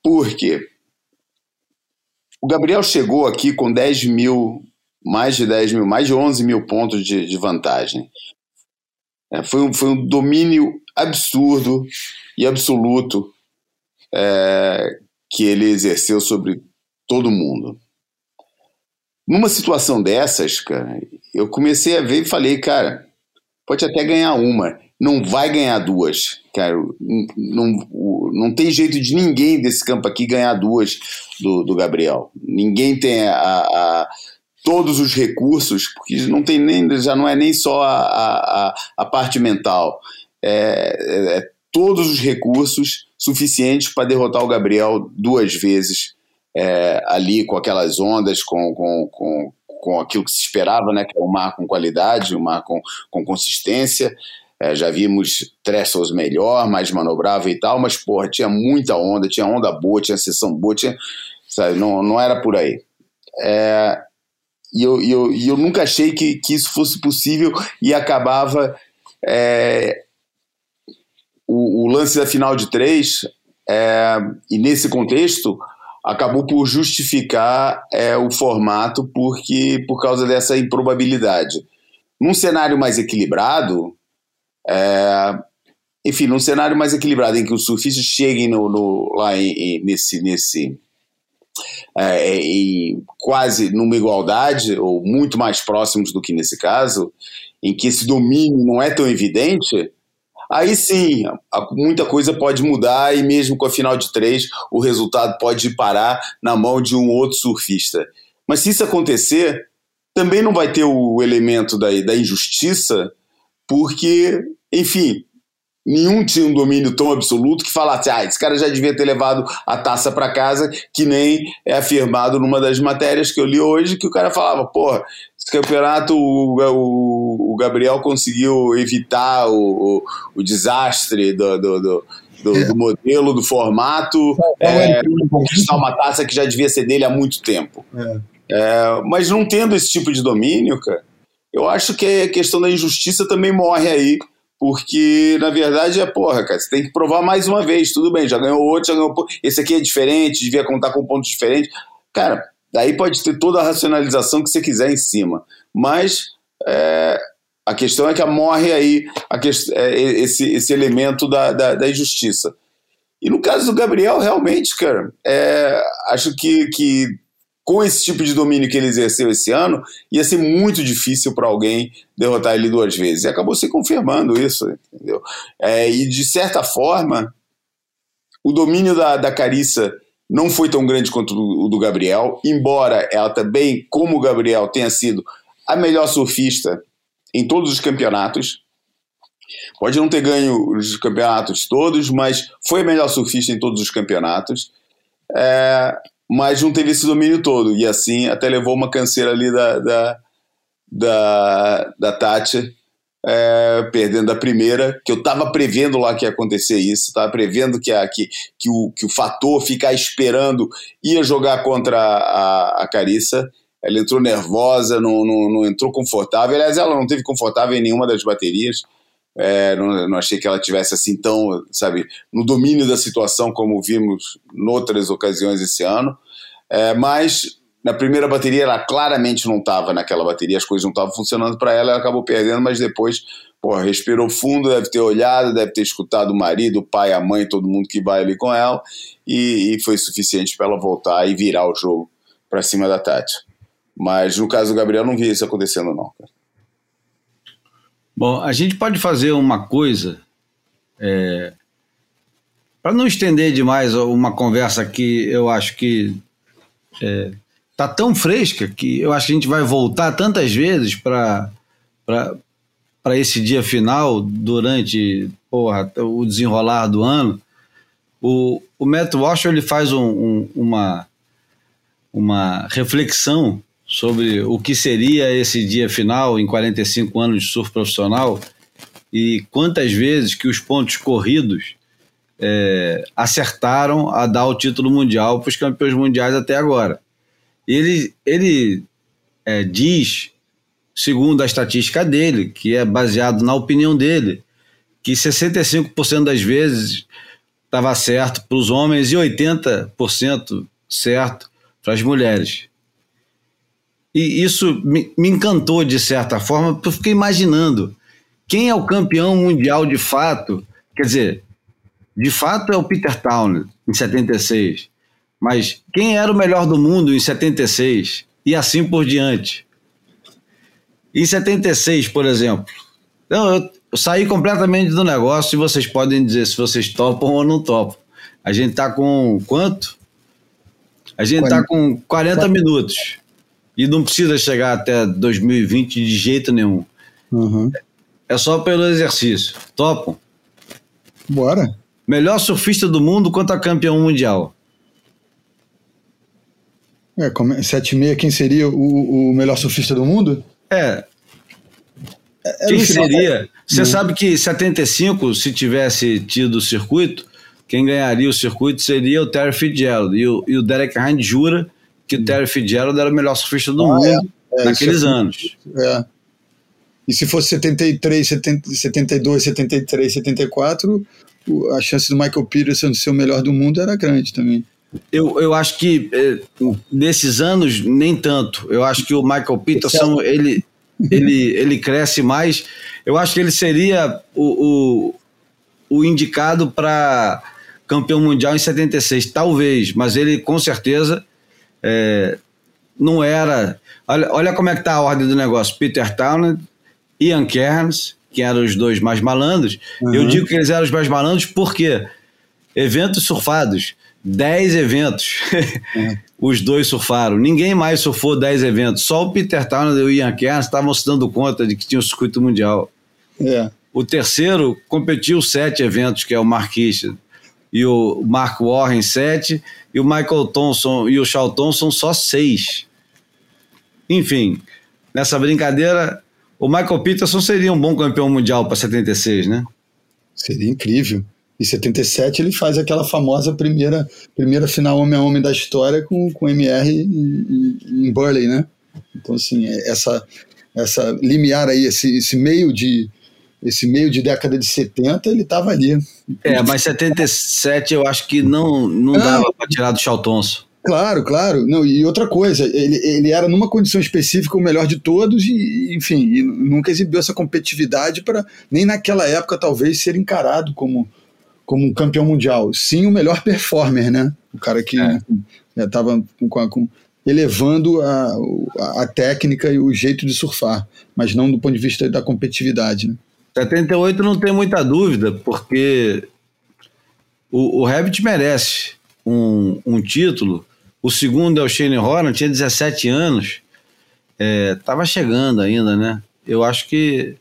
Por quê? O Gabriel chegou aqui com 10 mil, mais de 10 mil, mais de 11 mil pontos de, de vantagem. É, foi, um, foi um domínio absurdo e absoluto é, que ele exerceu sobre todo mundo. Numa situação dessas, cara, eu comecei a ver e falei, cara, pode até ganhar uma. Não vai ganhar duas, cara. Não, não tem jeito de ninguém desse campo aqui ganhar duas do, do Gabriel. Ninguém tem a, a todos os recursos, porque não tem nem, já não é nem só a, a, a parte mental, é, é, é todos os recursos suficientes para derrotar o Gabriel duas vezes é, ali com aquelas ondas, com, com, com, com aquilo que se esperava, né, que é um mar com qualidade, um mar com, com consistência. É, já vimos Trestles melhor, mais manobrável e tal, mas porra, tinha muita onda, tinha onda boa, tinha sessão boa, tinha, sabe, não, não era por aí. É, e eu, eu, eu nunca achei que, que isso fosse possível e acabava. É, o, o, lance da final de três, é, e nesse contexto, acabou por justificar é, o formato porque por causa dessa improbabilidade. Num cenário mais equilibrado, é, enfim, num cenário mais equilibrado em que os surfistas cheguem no, no lá em, em, nesse, nesse é, em quase numa igualdade, ou muito mais próximos do que nesse caso, em que esse domínio não é tão evidente, aí sim, muita coisa pode mudar e mesmo com a final de três, o resultado pode parar na mão de um outro surfista. Mas se isso acontecer, também não vai ter o elemento da, da injustiça, porque, enfim, nenhum tinha um domínio tão absoluto que falasse, ah, esse cara já devia ter levado a taça para casa, que nem é afirmado numa das matérias que eu li hoje, que o cara falava, porra, esse campeonato o, o, o Gabriel conseguiu evitar o, o, desastre do, do, do do, é. do, modelo, do formato, é, conquistar uma taça que já devia ser dele há muito tempo. É. É, mas não tendo esse tipo de domínio, cara, eu acho que a questão da injustiça também morre aí porque, na verdade, é porra, cara, você tem que provar mais uma vez, tudo bem, já ganhou outro, já ganhou. Esse aqui é diferente, devia contar com pontos diferentes. Cara, daí pode ter toda a racionalização que você quiser em cima. Mas é, a questão é que morre aí a é, esse, esse elemento da, da, da, injustiça. E no caso do Gabriel, realmente, cara, é, acho que, que com esse tipo de domínio que ele exerceu esse ano, ia ser muito difícil para alguém derrotar ele duas vezes. E acabou se confirmando isso, entendeu? É, e de certa forma, o domínio da, da Carissa não foi tão grande quanto o do Gabriel, embora ela também, como o Gabriel, tenha sido a melhor surfista em todos os campeonatos. Pode não ter ganho os campeonatos todos, mas foi a melhor surfista em todos os campeonatos. É, mas não teve esse domínio todo. E assim até levou uma canseira ali da, da, da, da Tati, é, perdendo a primeira, que eu estava prevendo lá que ia acontecer isso, estava prevendo que, a, que, que, o, que o fator ficar esperando ia jogar contra a, a Carissa. Ela entrou nervosa, não, não, não entrou confortável. Aliás, ela não teve confortável em nenhuma das baterias. É, não, não, achei que ela tivesse assim tão, sabe, no domínio da situação como vimos em outras ocasiões esse ano. É, mas na primeira bateria ela claramente não estava naquela bateria, as coisas não estavam funcionando para ela, ela acabou perdendo, mas depois, pô, respirou fundo, deve ter olhado, deve ter escutado o marido, o pai, a mãe, todo mundo que vai ali com ela, e, e foi suficiente para ela voltar e virar o jogo para cima da Tati. Mas no caso do Gabriel, não vi isso acontecendo, não. Cara. Bom, a gente pode fazer uma coisa é, para não estender demais uma conversa que eu acho que é, tá tão fresca que eu acho que a gente vai voltar tantas vezes para para esse dia final durante porra, o desenrolar do ano. O, o Matt Walsh ele faz um, um, uma, uma reflexão sobre o que seria esse dia final em 45 anos de surf profissional e quantas vezes que os pontos corridos é, acertaram a dar o título mundial para os campeões mundiais até agora. Ele, ele é, diz, segundo a estatística dele, que é baseado na opinião dele, que 65% das vezes estava certo para os homens e 80% certo para as mulheres. E isso me, me encantou de certa forma, porque eu fiquei imaginando quem é o campeão mundial de fato. Quer dizer, de fato é o Peter Townley, em 76. Mas quem era o melhor do mundo em 76? E assim por diante. Em 76, por exemplo. Então, eu, eu saí completamente do negócio e vocês podem dizer se vocês topam ou não topam. A gente tá com quanto? A gente 40. tá com 40, 40 minutos. E não precisa chegar até 2020 de jeito nenhum. Uhum. É só pelo exercício. Topam? Bora. Melhor surfista do mundo contra campeão mundial. É, 7,6, quem seria o, o melhor surfista do mundo? É. é quem seria? Você hum. sabe que 75, se tivesse tido o circuito, quem ganharia o circuito seria o Terry Fitzgerald. E o, e o Derek Hind jura que o. Terry Fitzgerald era o melhor surfista do ah, mundo é, é, naqueles é, anos. É. E se fosse 73, 70, 72, 73, 74, a chance do Michael Peterson ser o melhor do mundo era grande também. Eu, eu acho que é, nesses anos, nem tanto. Eu acho que o Michael Peterson, ele, ele, ele cresce mais. Eu acho que ele seria o, o, o indicado para campeão mundial em 76, talvez, mas ele com certeza é, não era. Olha, olha como é que tá a ordem do negócio. Peter Townend, Ian Cairns, que eram os dois mais malandros. Uhum. Eu digo que eles eram os mais malandros porque eventos surfados, 10 eventos, uhum. (laughs) os dois surfaram. Ninguém mais surfou 10 eventos. Só o Peter Townend e o Ian Cairns estavam se dando conta de que tinha o circuito mundial. É. O terceiro competiu sete eventos, que é o Marquis. E o Mark Warren, sete. E o Michael Thompson e o Shaw Thompson, só seis. Enfim, nessa brincadeira, o Michael Peterson seria um bom campeão mundial para 76, né? Seria incrível. Em 77 ele faz aquela famosa primeira, primeira final homem a homem da história com, com MR em Burley, né? Então, assim, é, essa, essa limiar aí, esse, esse meio de esse meio de década de 70, ele estava ali. É, mas 77 eu acho que não, não dava para tirar do Chaltonso. Claro, claro. Não, e outra coisa, ele, ele era numa condição específica o melhor de todos e, enfim, e nunca exibiu essa competitividade para nem naquela época talvez ser encarado como como um campeão mundial. Sim, o melhor performer, né? O cara que estava é. com, com, elevando a, a, técnica e o jeito de surfar, mas não do ponto de vista da competitividade, né? 78 não tem muita dúvida, porque o, o Rabbit merece um, um título o segundo é o Shane Horan, tinha 17 anos, estava é, chegando ainda, né? Eu acho que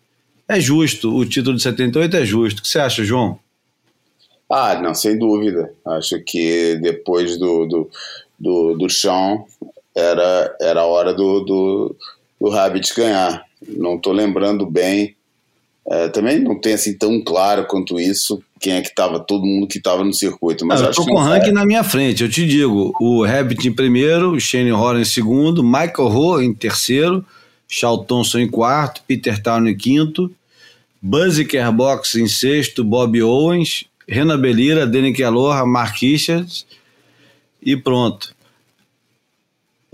é justo, o título de 78 é justo. O que você acha, João? Ah, não, sem dúvida. Acho que depois do, do, do, do Sean era, era a hora do, do, do Rabbit ganhar. Não estou lembrando bem é, também não tem assim tão claro quanto isso quem é que estava, todo mundo que estava no circuito. Mas eu estou com o ranking na minha frente, eu te digo: o Rabbit em primeiro, o Shane Horan em segundo, Michael Ho em terceiro, Shaw Thompson em quarto, Peter Town em quinto, Buzzy Kerbox em sexto, Bob Owens, Renan Belira, Danny Aloha, Mark Richards e pronto.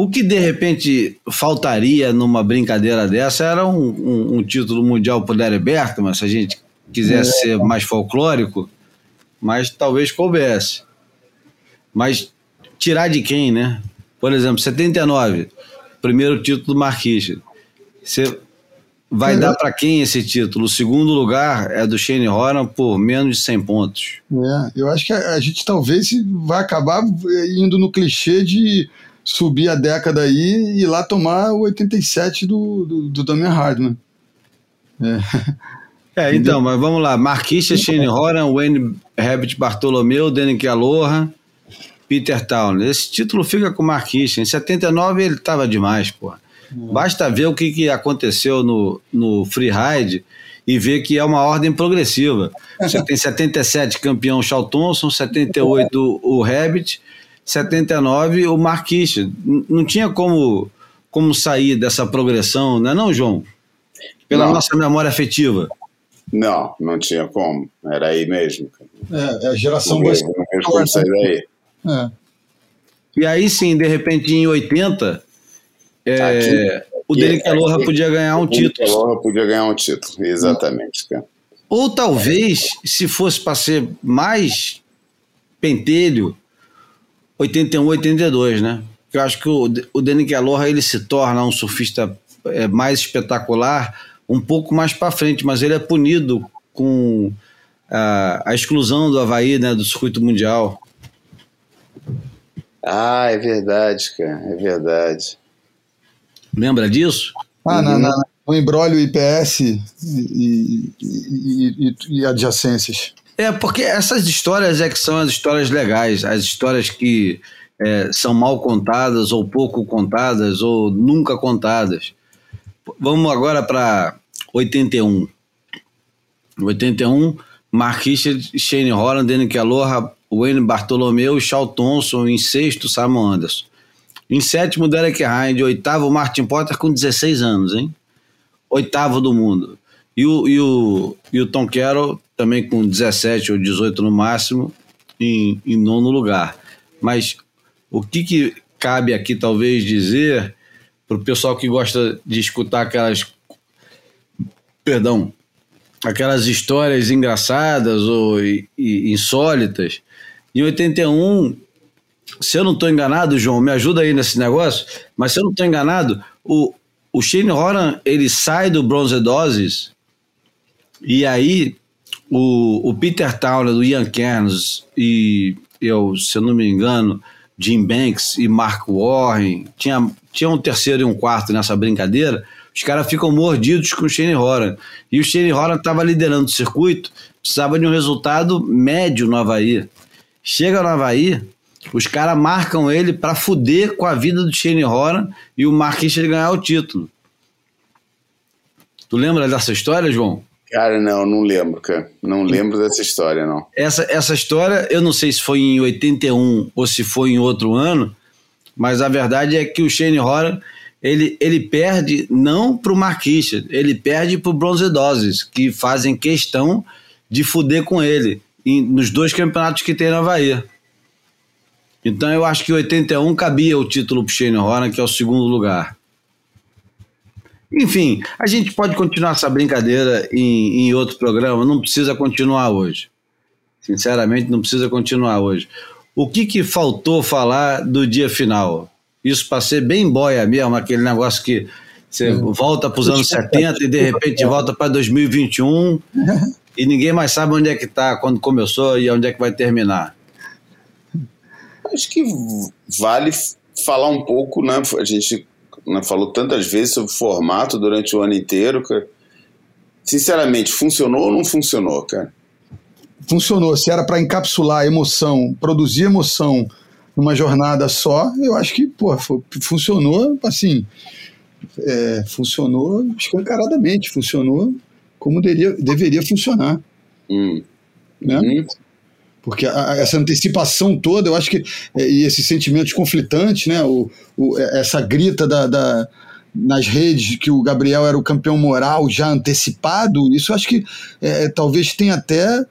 O que de repente faltaria numa brincadeira dessa era um, um, um título mundial para o Larry Bertman, se a gente quisesse é. ser mais folclórico, mas talvez coubesse. Mas tirar de quem, né? Por exemplo, 79, primeiro título do Marquis. Você vai é. dar para quem esse título? O segundo lugar é do Shane Horan por menos de 100 pontos. É, eu acho que a, a gente talvez vai acabar indo no clichê de subir a década aí e ir lá tomar o 87 do, do, do Damian Hardman. É. é, então, mas vamos lá. Marquista, Shane Horan, Wayne Rabbit Bartolomeu, Danny Aloha, Peter Town. Esse título fica com o Marquista. Em 79 ele estava demais, pô. Basta ver o que, que aconteceu no, no freeride e ver que é uma ordem progressiva. Você tem 77 campeão Charles Thompson, 78 o Rabbit, 79 o Marquis. Não tinha como, como sair dessa progressão, não é não, João? Pela não. nossa memória afetiva. Não, não tinha como. Era aí mesmo. É, é a geração não mesmo, não mesmo como sair daí. É. E aí sim, de repente, em 80, é, aqui, o Calorra podia ganhar um título. O Calorra podia ganhar um título, exatamente. Cara. Ou talvez, se fosse para ser mais pentelho, 81, 82, né? Eu acho que o, o Danny Aloha ele se torna um surfista é, mais espetacular um pouco mais para frente, mas ele é punido com a, a exclusão do Havaí, né, do circuito mundial. Ah, é verdade, cara, é verdade. Lembra disso? Ah, uhum. na, na, no embrólio IPS e, e, e, e, adjacências. É, porque essas histórias é que são as histórias legais, as histórias que é, são mal contadas, ou pouco contadas, ou nunca contadas. Vamos agora para 81. 81, Mark Richard, Shane Holland, Danny Aloha, Wayne Bartolomeu Shaw Thompson. Em sexto, Simon Anderson. Em sétimo, Derek Hind. Oitavo, Martin Potter com 16 anos, hein? Oitavo do mundo. E o, e o, e o Tom Carroll também com 17 ou 18 no máximo, em, em nono lugar. Mas o que, que cabe aqui talvez dizer para o pessoal que gosta de escutar aquelas. Perdão, aquelas histórias engraçadas ou e, e insólitas. Em 81, se eu não estou enganado, João, me ajuda aí nesse negócio, mas se eu não estou enganado, o, o Shane Horan ele sai do Bronze Doses e aí o, o Peter Towner do Ian Cairns e eu, se eu não me engano, Jim Banks e Mark Warren, tinha, tinha um terceiro e um quarto nessa brincadeira, os caras ficam mordidos com o Shane Horan. E o Shane Horan estava liderando o circuito, precisava de um resultado médio no Havaí. Chega no Havaí, os caras marcam ele para fuder com a vida do Shane Horan e o Marquinhos ganhar o título. Tu lembra dessa história, João? Cara, não, não lembro, cara. Não lembro dessa história, não. Essa, essa história, eu não sei se foi em 81 ou se foi em outro ano, mas a verdade é que o Shane Horan, ele, ele perde não pro Marquinhos, ele perde pro Bronze Doses, que fazem questão de fuder com ele em, nos dois campeonatos que tem na Havaí. Então eu acho que 81 cabia o título pro Shane Horan, que é o segundo lugar. Enfim, a gente pode continuar essa brincadeira em, em outro programa, não precisa continuar hoje. Sinceramente, não precisa continuar hoje. O que, que faltou falar do dia final? Isso para ser bem boia mesmo, aquele negócio que você hum. volta para os anos 70 e de repente volta para 2021 (laughs) e ninguém mais sabe onde é que está, quando começou e onde é que vai terminar. Acho que vale falar um pouco, né? A gente né, falou tantas vezes sobre o formato durante o ano inteiro, cara. Sinceramente, funcionou ou não funcionou, cara? Funcionou. Se era para encapsular emoção, produzir emoção numa jornada só, eu acho que pô, funcionou assim. É, funcionou escancaradamente, funcionou como deveria, deveria funcionar. Hum. Né? Hum. Porque a, essa antecipação toda, eu acho que. É, e esses sentimentos conflitantes, né? O, o, é, essa grita da, da, nas redes que o Gabriel era o campeão moral já antecipado, isso acho que é, talvez tenha até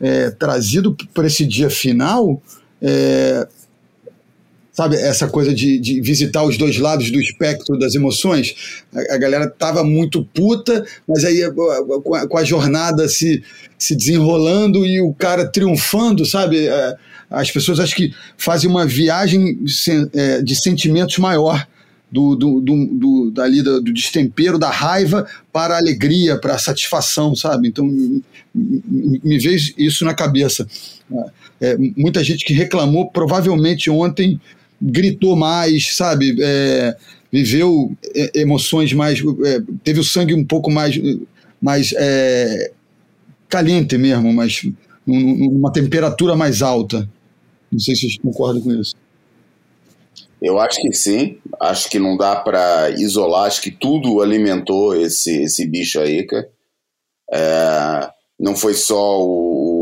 é, trazido para esse dia final é, sabe, essa coisa de, de, visitar os dois lados do espectro das emoções. A, a galera tava muito puta, mas aí com a, com a, jornada se, se desenrolando e o cara triunfando, sabe? É, as pessoas acho que fazem uma viagem é, de sentimentos maior. Do, do, do, do, dali, do, do destempero, da raiva para a alegria, para a satisfação, sabe? Então, me vejo isso na cabeça. É, muita gente que reclamou, provavelmente ontem gritou mais, sabe? É, viveu é, emoções mais. É, teve o sangue um pouco mais, mais é, caliente mesmo, mas numa temperatura mais alta. Não sei se vocês concordam com isso. Eu acho que sim. Acho que não dá para isolar. Acho que tudo alimentou esse, esse bicho aí. É, não foi só o,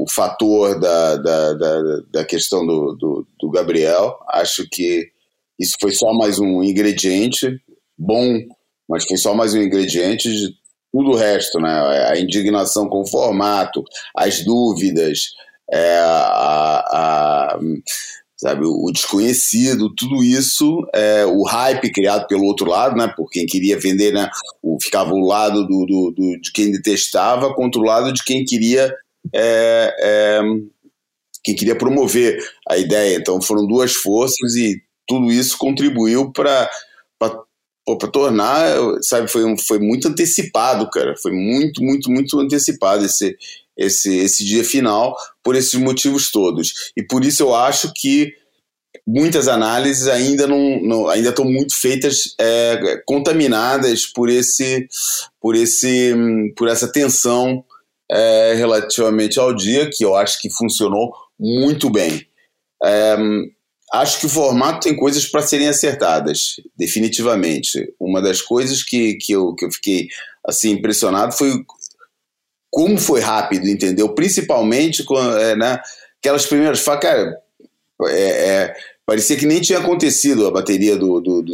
o fator da, da, da, da questão do, do, do, Gabriel. Acho que isso foi só mais um ingrediente bom, mas foi só mais um ingrediente de tudo o resto, né? A indignação com o formato, as dúvidas, é, a, a, sabe, o desconhecido, tudo isso, é, o hype criado pelo outro lado, né? Por quem queria vender, né? O, ficava o lado do, do, do, de quem detestava contra o lado de quem queria é, é, que queria promover a ideia. Então foram duas forças e tudo isso contribuiu para pô, pra tornar, sabe, foi, foi muito antecipado, cara. Foi muito, muito, muito antecipado esse, esse, esse dia final por esses motivos todos. E por isso eu acho que muitas análises ainda não, não ainda estão muito feitas é, contaminadas por esse por esse por essa tensão é, relativamente ao dia que eu acho que funcionou muito bem. É, acho que o formato tem coisas para serem acertadas definitivamente. Uma das coisas que, que, eu, que eu fiquei assim impressionado foi como foi rápido entendeu? Principalmente com é, né, aquelas primeiras cara é, é, parecia que nem tinha acontecido a bateria do, do, do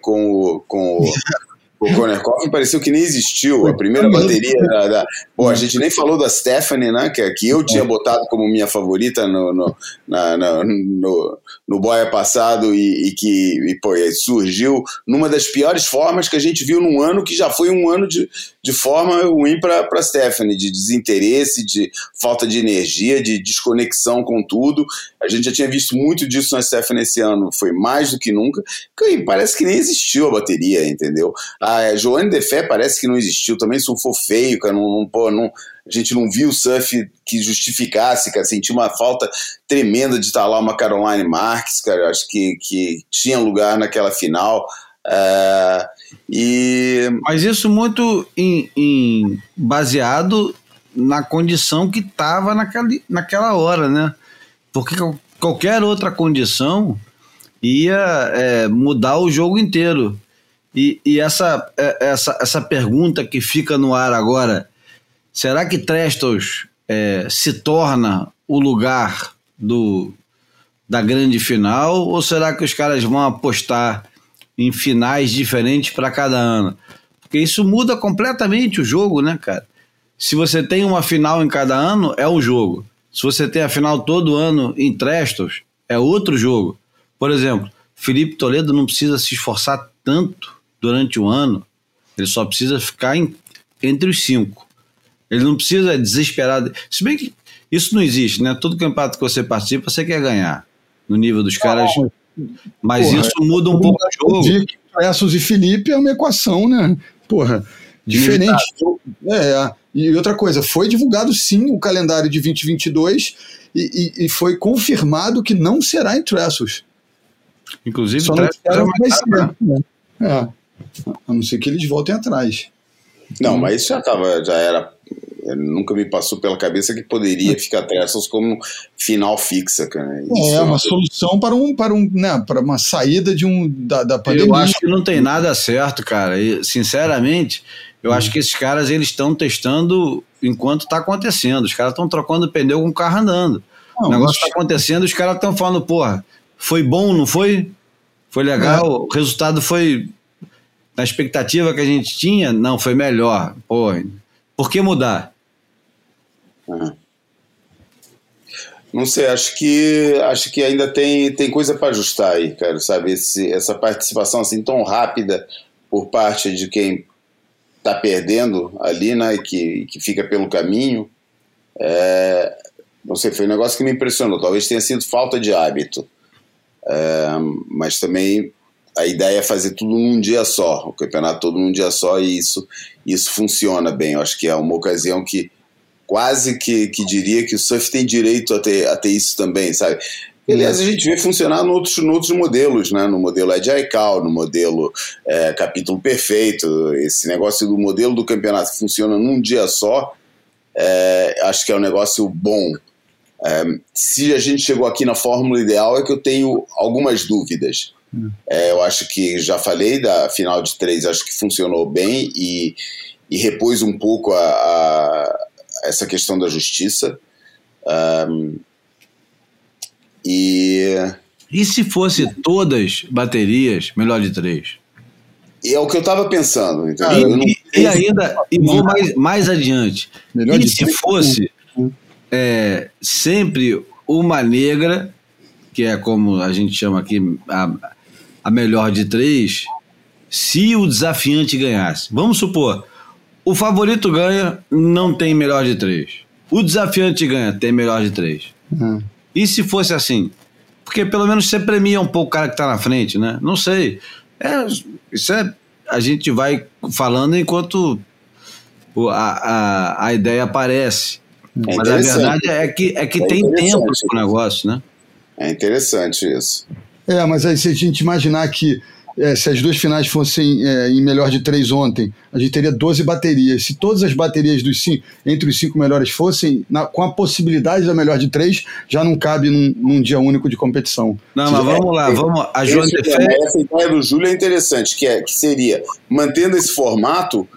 com o, com o, (laughs) o Conor Coffin pareceu que nem existiu. A primeira bateria da, da. Pô, a gente nem falou da Stephanie, né? Que, que eu tinha botado como minha favorita no, no, na, na, no, no Boia passado e, e que e, pô, surgiu numa das piores formas que a gente viu num ano que já foi um ano de, de forma ruim para Stephanie, de desinteresse, de falta de energia, de desconexão com tudo. A gente já tinha visto muito disso na Stephanie esse ano, foi mais do que nunca. E parece que nem existiu a bateria, entendeu? A Joane de Fé parece que não existiu, também surfou feio, cara, não, não, pô, não, a gente não viu o surf que justificasse, cara, senti uma falta tremenda de estar lá uma Caroline Marques, cara, acho que, que tinha lugar naquela final. Uh, e... Mas isso muito em, em baseado na condição que estava naquela, hora, né? Porque qualquer outra condição ia é, mudar o jogo inteiro. E, e essa, é, essa, essa pergunta que fica no ar agora, será que Trestos é, se torna o lugar do, da grande final ou será que os caras vão apostar em finais diferentes para cada ano? Porque isso muda completamente o jogo, né, cara? Se você tem uma final em cada ano, é um jogo. Se você tem a final todo ano em Trestos, é outro jogo. Por exemplo, Felipe Toledo não precisa se esforçar tanto durante o ano, ele só precisa ficar em, entre os cinco. Ele não precisa desesperar. Se bem que isso não existe, né? Todo campeonato que você participa, você quer ganhar no nível dos caras. Mas Porra, isso muda um pouco o jogo. Versus e Felipe é uma equação, né? Porra, diferente. É, e outra coisa, foi divulgado sim o calendário de 2022 e, e, e foi confirmado que não será em Trestles. Inclusive, Só não vai ser. Né? É. A não ser que eles voltem atrás. Não, mas isso já tava, já era. Nunca me passou pela cabeça que poderia ficar Trestles como final fixa, cara. Isso é, uma solução para um, para um, né, para uma saída de um da, da pandemia. Eu acho que não tem nada certo, cara. E, sinceramente, eu hum. acho que esses caras eles estão testando enquanto está acontecendo. Os caras estão trocando pneu com o carro andando. Não, o negócio está acontecendo, os caras estão falando, porra, foi bom, não foi? Foi legal, é. o resultado foi na expectativa que a gente tinha, não, foi melhor. Pô, por que mudar? Uhum. Não sei, acho que acho que ainda tem, tem coisa para ajustar aí, cara, sabe? Esse, essa participação assim tão rápida por parte de quem está perdendo ali, né, e que, que fica pelo caminho. É, não sei, foi um negócio que me impressionou. Talvez tenha sido falta de hábito, é, mas também a ideia é fazer tudo num dia só, o campeonato todo num dia só, e isso, isso funciona bem. Eu acho que é uma ocasião que quase que, que diria que o surf tem direito a ter, a ter isso também, sabe? Aliás, a gente vê funcionar em outros, outros modelos, né? no modelo Agile no modelo é, Capítulo Perfeito, esse negócio do modelo do campeonato que funciona num dia só, é, acho que é um negócio bom. É, se a gente chegou aqui na fórmula ideal, é que eu tenho algumas dúvidas. É, eu acho que já falei da final de três, acho que funcionou bem e, e repôs um pouco a, a essa questão da justiça. Um, e. E se fosse todas baterias, melhor de três? E é o que eu estava pensando. E, e, e, ainda, e vou mais, mais adiante. Melhor e se fosse é, sempre uma negra, que é como a gente chama aqui a, a melhor de três, se o desafiante ganhasse. Vamos supor, o favorito ganha, não tem melhor de três. O desafiante ganha, tem melhor de três. Uhum. E se fosse assim? Porque pelo menos você premia um pouco o cara que está na frente, né? Não sei. É, isso é a gente vai falando enquanto o- a, a, a ideia aparece. É Mas a verdade é que, é que É tem tempo interessante. pro negócio, né? É interessante isso. É, mas aí se a gente imaginar que é, se as duas finais fossem é, em melhor de três ontem, a gente teria 12 baterias. Se todas as baterias dos cinco, entre os cinco melhores fossem, na- com a possibilidade da melhor de três, já não cabe num, num dia único de competição. Não, mas vamos lá, vamos. A Joana Esse- Defé. essa ideia do Júlio é interessante, que, é, que seria, mantendo esse formato,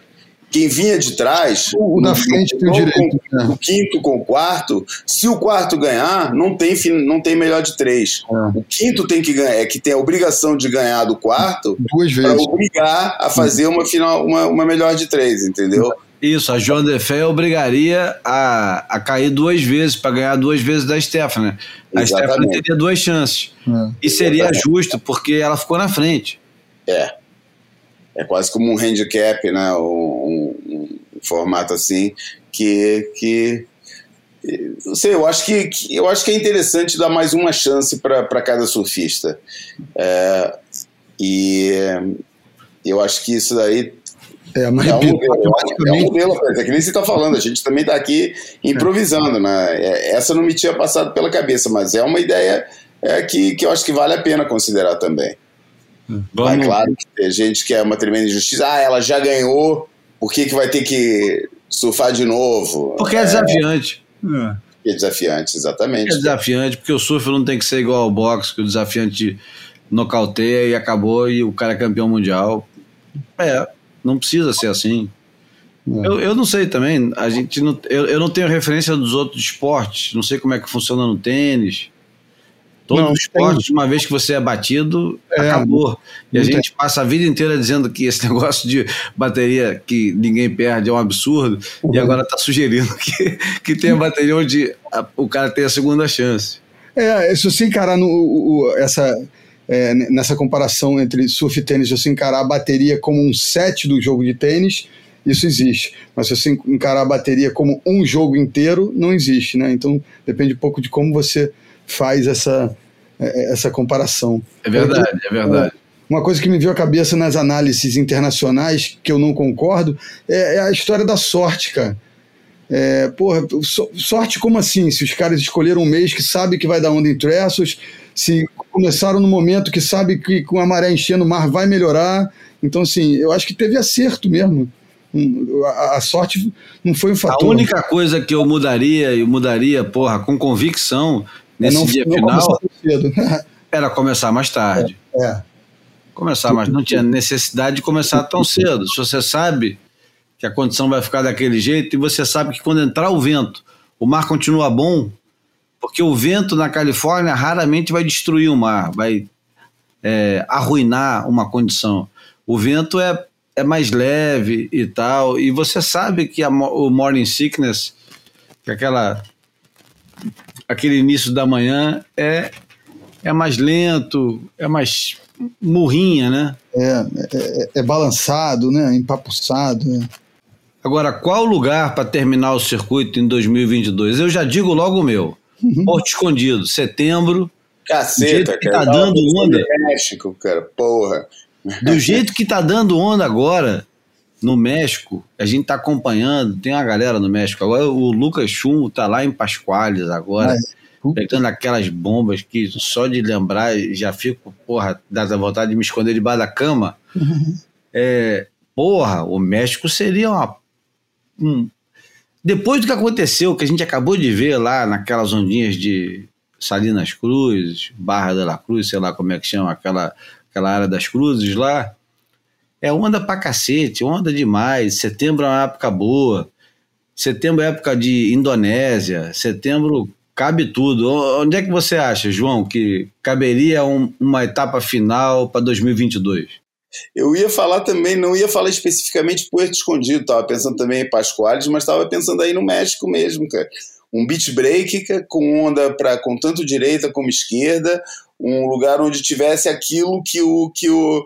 quem vinha de trás, O da frente tem o direito. com né? o quinto com o quarto, se o quarto ganhar, não tem, não tem melhor de três. É. O quinto tem que ganhar, é que tem a obrigação de ganhar do quarto Duas para obrigar a fazer uma final, uma, uma melhor de três, entendeu? Isso, a Joana Defé obrigaria a, a cair duas vezes para ganhar duas vezes da Stephanie. A Stephanie Exatamente. teria duas chances. É. E seria Exatamente. justo, porque ela ficou na frente. É. É quase como um handicap, né? Um, um- um formato assim que. que não sei, eu acho que, que- eu acho que é interessante dar mais uma chance para cada surfista. É, e eu acho que isso daí É, mas é um modelo, é um modelo, é que nem você está falando, a gente também está aqui improvisando, né? É, Essa não me tinha passado pela cabeça, mas é uma ideia é, que, que eu acho que vale a pena considerar também. Mas Vamos, claro que tem gente que é uma tremenda injustiça. Ah, ela já ganhou, por que, que vai ter que surfar de novo? Porque é desafiante. É desafiante, exatamente. É desafiante, porque o surf não tem que ser igual ao boxe, que o desafiante nocauteia e acabou e o cara é campeão mundial. É, não precisa ser assim. É. Eu, eu não sei também, a gente não, eu, eu não tenho referência dos outros esportes, não sei como é que funciona no tênis. Todos Não, os esportes, uma vez que você é batido, É, acabou. E a não tem- gente passa a vida inteira dizendo que esse (laughs) negócio de bateria que ninguém perde é um absurdo, Uhum. e agora está sugerindo que, que tem a bateria onde a- o cara tem a segunda chance. É, se você encarar no, o- essa, é, nessa comparação entre surf e tênis, se você encarar a bateria como um set do jogo de tênis, isso existe. Mas se você encarar a bateria como um jogo inteiro, não existe, né? Então depende um pouco de como você faz essa, é, essa comparação. É verdade, é verdade. Uma coisa que me veio à cabeça nas análises internacionais, que eu não concordo, é, é a história da sorte, cara. É, porra, so- sorte como assim? Se os caras escolheram um mês que sabe que vai dar onda em Tressos, se começaram no momento que sabe que com a maré enchendo o mar vai melhorar. Então, assim, eu acho que teve acerto mesmo. Hum, A, a sorte não foi um A fator. única coisa que eu mudaria, e mudaria, porra, com convicção, É nesse não, dia não final, cedo. era começar mais tarde. é. Começar, mas não tinha necessidade de começar tão cedo. Se você sabe que a condição vai ficar daquele jeito e você sabe que quando entrar o vento, o mar continua bom, porque o vento na Califórnia raramente vai destruir o mar, vai é, arruinar uma condição. O vento é, é mais leve e tal, e você sabe que a o morning sickness, que aquela aquele início da manhã é é mais lento, é mais murrinha, né? É, é, é balançado, né? empapuçado. né? Agora, qual lugar para terminar o circuito em 2022? Eu já digo logo o meu. Porto Escondido, setembro. Do Caceta, jeito que cara. tá dando onda. México, cara. Porra. Do jeito que tá dando onda agora no México, a gente tá acompanhando, tem uma galera no México agora, o Lucas Chum tá lá em Pascoales agora, Ah, é. Pegando aquelas bombas que só de lembrar já fico, porra, dá vontade de me esconder debaixo da cama. É, porra, o México seria uma. um- depois do que aconteceu, que a gente acabou de ver lá naquelas ondinhas de Salinas Cruz, Barra de la Cruz, sei lá como é que chama, aquela, aquela área das cruzes lá. É onda pra cacete, onda demais. Setembro é uma época boa. Setembro é época de Indonésia. Setembro cabe tudo. Onde é que você acha, João, que caberia um- uma etapa final para 2022? Eu ia falar também, não ia falar especificamente Puerto Escondido, tava pensando também em Pascoales, mas tava pensando aí no México mesmo, cara. Um beach break com onda pra, com tanto direita como esquerda, um lugar onde tivesse aquilo que o que o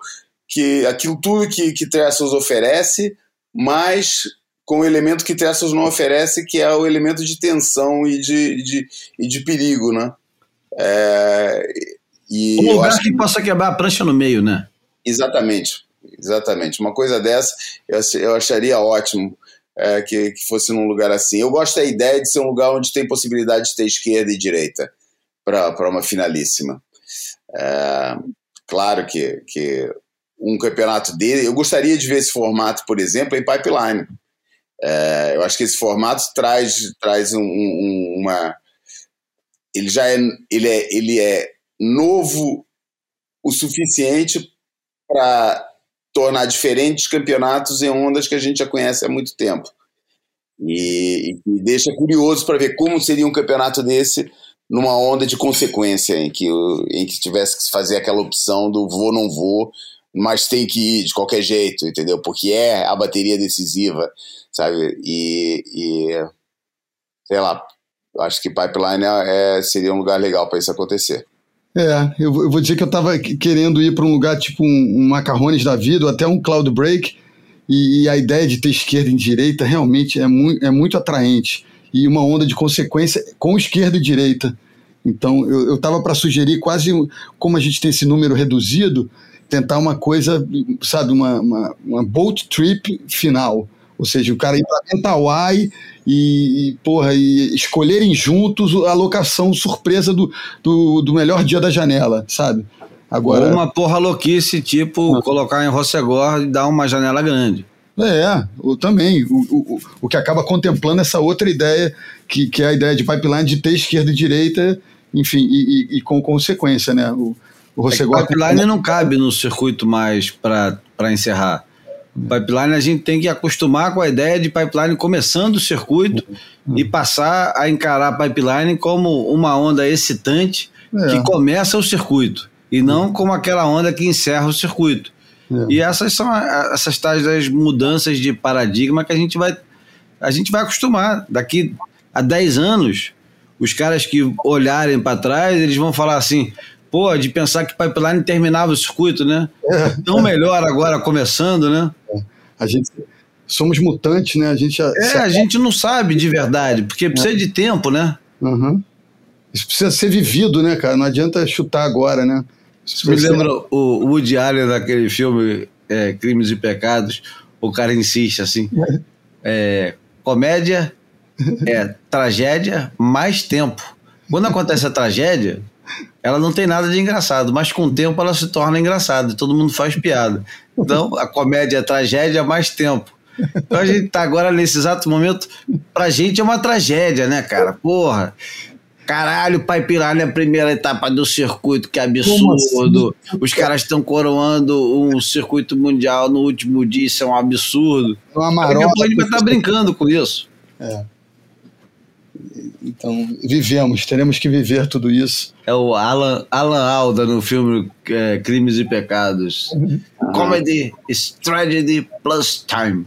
que aquilo tudo que que Trestles oferece, mas com o elemento que Trestles não oferece, que é o elemento de tensão e de, de, e de perigo, né? É, e Um lugar acho que possa quebrar a prancha no meio, né? Exatamente. exatamente. Uma coisa dessa eu, eu acharia ótimo é, que, que fosse num lugar assim. Eu gosto da ideia de ser um lugar onde tem possibilidade de ter esquerda e direita para uma finalíssima. É, claro que, que um campeonato dele. Eu gostaria de ver esse formato, por exemplo, em pipeline. É, eu acho que esse formato traz, traz um, um, uma. Ele já é ele, é. ele é novo o suficiente para tornar diferentes campeonatos em ondas que a gente já conhece há muito tempo. E, e deixa curioso para ver como seria um campeonato desse numa onda de consequência, em que, em que tivesse que fazer aquela opção do vou, não vou, mas tem que ir de qualquer jeito, entendeu? Porque é a bateria decisiva, sabe? E, e sei lá, acho que Pipeline é, seria um lugar legal para isso acontecer. É, eu, eu, vou dizer que eu estava querendo ir para um lugar tipo um, um Macarrones da vida, ou até um Cloud Break, e, e, a ideia de ter esquerda e direita realmente é, mu é muito atraente. E uma onda de consequência com esquerda e direita. Então, eu estava para sugerir, quase como a gente tem esse número reduzido, tentar uma coisa, sabe, uma, uma, uma boat trip final. Ou seja, o cara ir para Mentawai e, e, porra, e escolherem juntos a locação surpresa do, do, do melhor dia da janela, sabe? Agora, Ou uma porra louquice, tipo, colocar em Rossegor e dar uma janela grande. É, o, também. O, o, o que acaba contemplando essa outra ideia, que, que é a ideia de pipeline de ter esquerda e direita, enfim, e, e, e com consequência, né? O, o Rossegor. É pipeline não cabe no circuito mais para encerrar. Pipeline a gente tem que acostumar com a ideia de pipeline começando o circuito uhum. e passar a encarar a pipeline como uma onda excitante é. que começa o circuito e não uhum. como aquela onda que encerra o circuito. É. E essas são essas tais das mudanças de paradigma que a gente vai a gente vai acostumar. Daqui a 10 anos, os caras que olharem para trás, eles vão falar assim: pô, de pensar que pipeline terminava o circuito, né? É. Tão melhor agora começando, né? É. A gente somos mutantes, né? A gente já, é, a gente não sabe de verdade, porque precisa é. de tempo, né? Uhum. Isso precisa ser vivido, né, cara? Não adianta chutar agora, né? Isso me lembra o Woody Allen daquele filme é, Crimes e Pecados. O cara insiste assim: (laughs) é, comédia é tragédia mais tempo. Quando acontece a tragédia, ela não tem nada de engraçado, mas com o tempo ela se torna engraçada, todo mundo faz piada. Então, a comédia, a tragédia é mais tempo. Então a gente tá agora nesse exato momento, pra gente é uma tragédia, né, cara? Porra. Caralho, Pipeline é a primeira etapa do circuito, que absurdo. Assim? Os caras estão coroando um circuito mundial no último dia, isso é um absurdo. É uma gente vai estar tá brincando com isso. É. Então, vivemos, teremos que viver tudo isso. É o Alan, Alan Alda no filme é, Crimes e Pecados. Uhum. Comedy is tragedy plus time.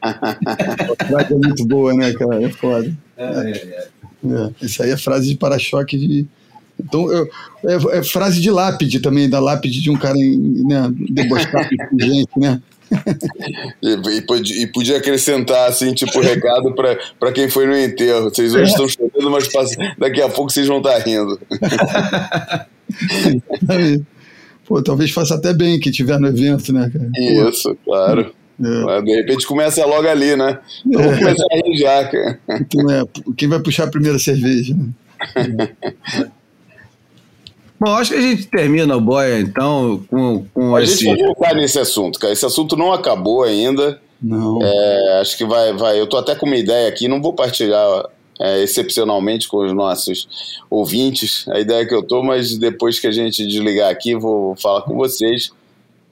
a frase é muito boa, né, cara? É foda. É, é, é. é isso aí é frase de para-choque de. Então, eu, é, é, frase de lápide também, da lápide de um cara né, debochado de (laughs) gente, né? E, podia, e, podia acrescentar, assim, tipo, recado para quem foi no enterro. Vocês hoje estão chorando, mas daqui a pouco vocês vão estar tá rindo. (laughs) Pô, talvez faça até bem que tiver no evento, né, cara? Isso, claro. É. De repente começa logo ali, né? Então vamos começar a rir já, cara. Então, é, quem vai puxar a primeira cerveja? Né? (laughs) Bom, acho que a gente termina o Boia, então, com, com a esse... gente vai voltar nesse assunto, cara. Esse assunto não acabou ainda. Não. É, acho que vai, vai. Eu tô até com uma ideia aqui, não vou partilhar é, excepcionalmente com os nossos ouvintes a ideia que eu tô, mas depois que a gente desligar aqui, vou falar com vocês.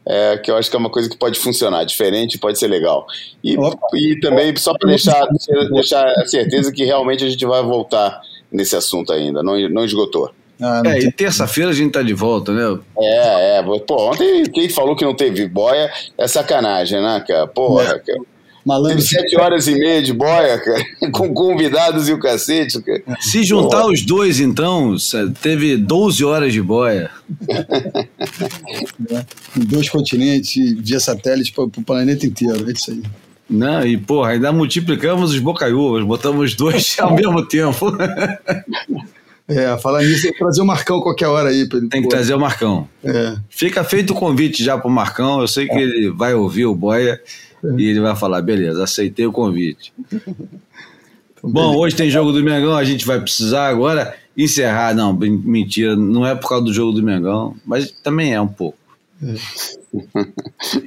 É, que eu acho que é uma coisa que pode funcionar, diferente, pode ser legal. E, e também, só para deixar, deixar a certeza que realmente a gente vai voltar nesse assunto ainda, não, não esgotou. Ah, é, tem... e terça-feira a gente tá de volta, né? É, é. Pô, ontem quem falou que não teve boia é sacanagem, né, cara? Porra, é. cara. Malandro. Teve sete horas e meia de boia, cara, (laughs) com convidados e o cacete, cara. Se juntar Porra. os dois, então, teve 12 horas de boia. (laughs) é. Dois continentes, via satélite para o planeta inteiro, é isso aí. Não, e porra, ainda multiplicamos os bocaiúvas, botamos dois ao mesmo tempo. (laughs) É, falar nisso, tem que trazer o Marcão qualquer hora aí. Pra ele, Tem que trazer o Marcão. É. Fica feito o convite já pro Marcão. Eu sei que ele vai ouvir o Boia e ele vai falar: beleza, aceitei o convite. Bom, hoje tem jogo do Mengão, a gente vai precisar agora encerrar. Não, mentira, não é por causa do jogo do Mengão, mas também é um pouco.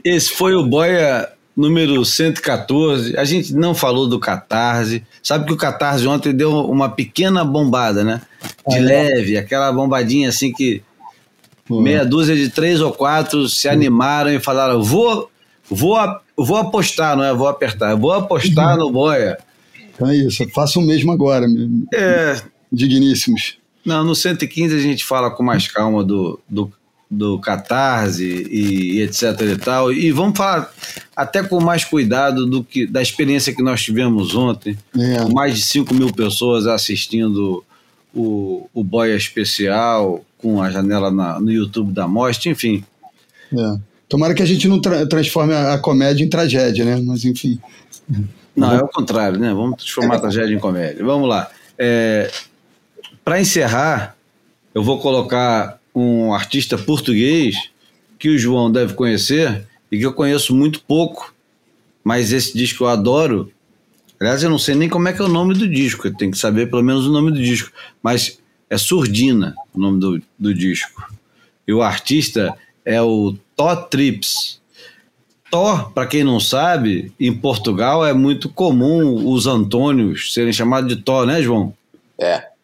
Esse foi o Boia número 114. A gente não falou do Catarse. Sabe que o Catarse ontem deu uma pequena bombada, né? De Ah, é? leve, aquela bombadinha assim que meia dúzia de três ou quatro se animaram e falaram: vou, vou, vou apostar, não é? Vou apertar, vou apostar no Boia. Então é isso, faça o mesmo agora, É, digníssimos. não, no 115 a gente fala com mais calma do, do, do Catarse e, e etc e tal. E vamos falar até com mais cuidado do que da experiência que nós tivemos ontem. É. Com mais de 5 mil pessoas assistindo o, o Boia Especial, com a janela na- no YouTube da Mostra, enfim. É. Tomara que a gente não tra- transforme a, a comédia em tragédia, né? Mas enfim. Não, é o contrário, né? Vamos transformar a tragédia em comédia. Vamos lá. Para encerrar, eu vou colocar um artista português que o João deve conhecer e que eu conheço muito pouco, mas esse disco eu adoro. Aliás, eu não sei nem como é que é o nome do disco, eu tenho que saber pelo menos o nome do disco, mas é Surdina o nome do, do disco. E o artista é o Tó Trips. Tó, para quem não sabe, em Portugal é muito comum os Antônios serem chamados de Tó, né, João? É.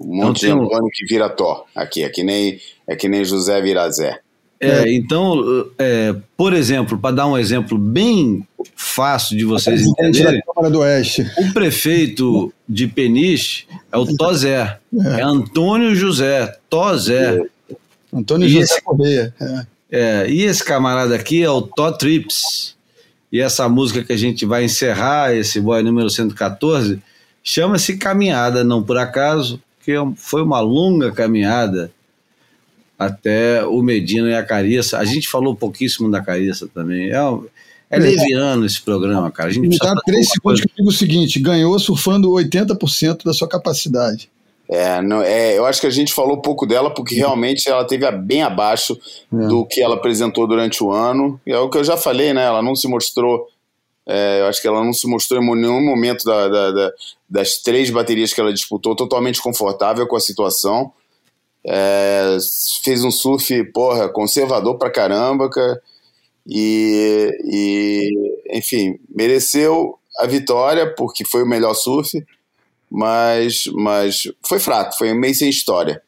Um monte tem de um- Antônio que vira Thor aqui. É que nem, é que nem José vira Zé. É, então, é, por exemplo, para dar um exemplo bem fácil de vocês entenderem, da Câmara do Oeste. o prefeito de Peniche é o Tozé. É Antônio José Tozé. Antônio E José esse- Correia. É. É, e esse camarada aqui é o Tó Trips. E essa música que a gente vai encerrar, esse boy número 114, chama-se Caminhada, não por acaso, que um- foi uma longa caminhada até o Medina e a Cariça. A gente falou pouquíssimo da Cariça também. É, um- é leviano esse programa, cara. A gente Me dá fazer três segundos coisa. que eu digo o seguinte: ganhou surfando 80% da sua capacidade. É, não, é, eu acho que a gente falou pouco dela porque realmente ela teve bem abaixo É. do que ela apresentou durante o ano. E é o que eu já falei, né? Ela não se mostrou. É, eu acho que ela não se mostrou em nenhum momento da- da- da- das três baterias que ela disputou totalmente confortável com a situação. É, fez um surf, porra, conservador pra caramba, cara. E, e, enfim, mereceu a vitória porque foi o melhor surf, mas, mas foi fraco, foi meio sem história.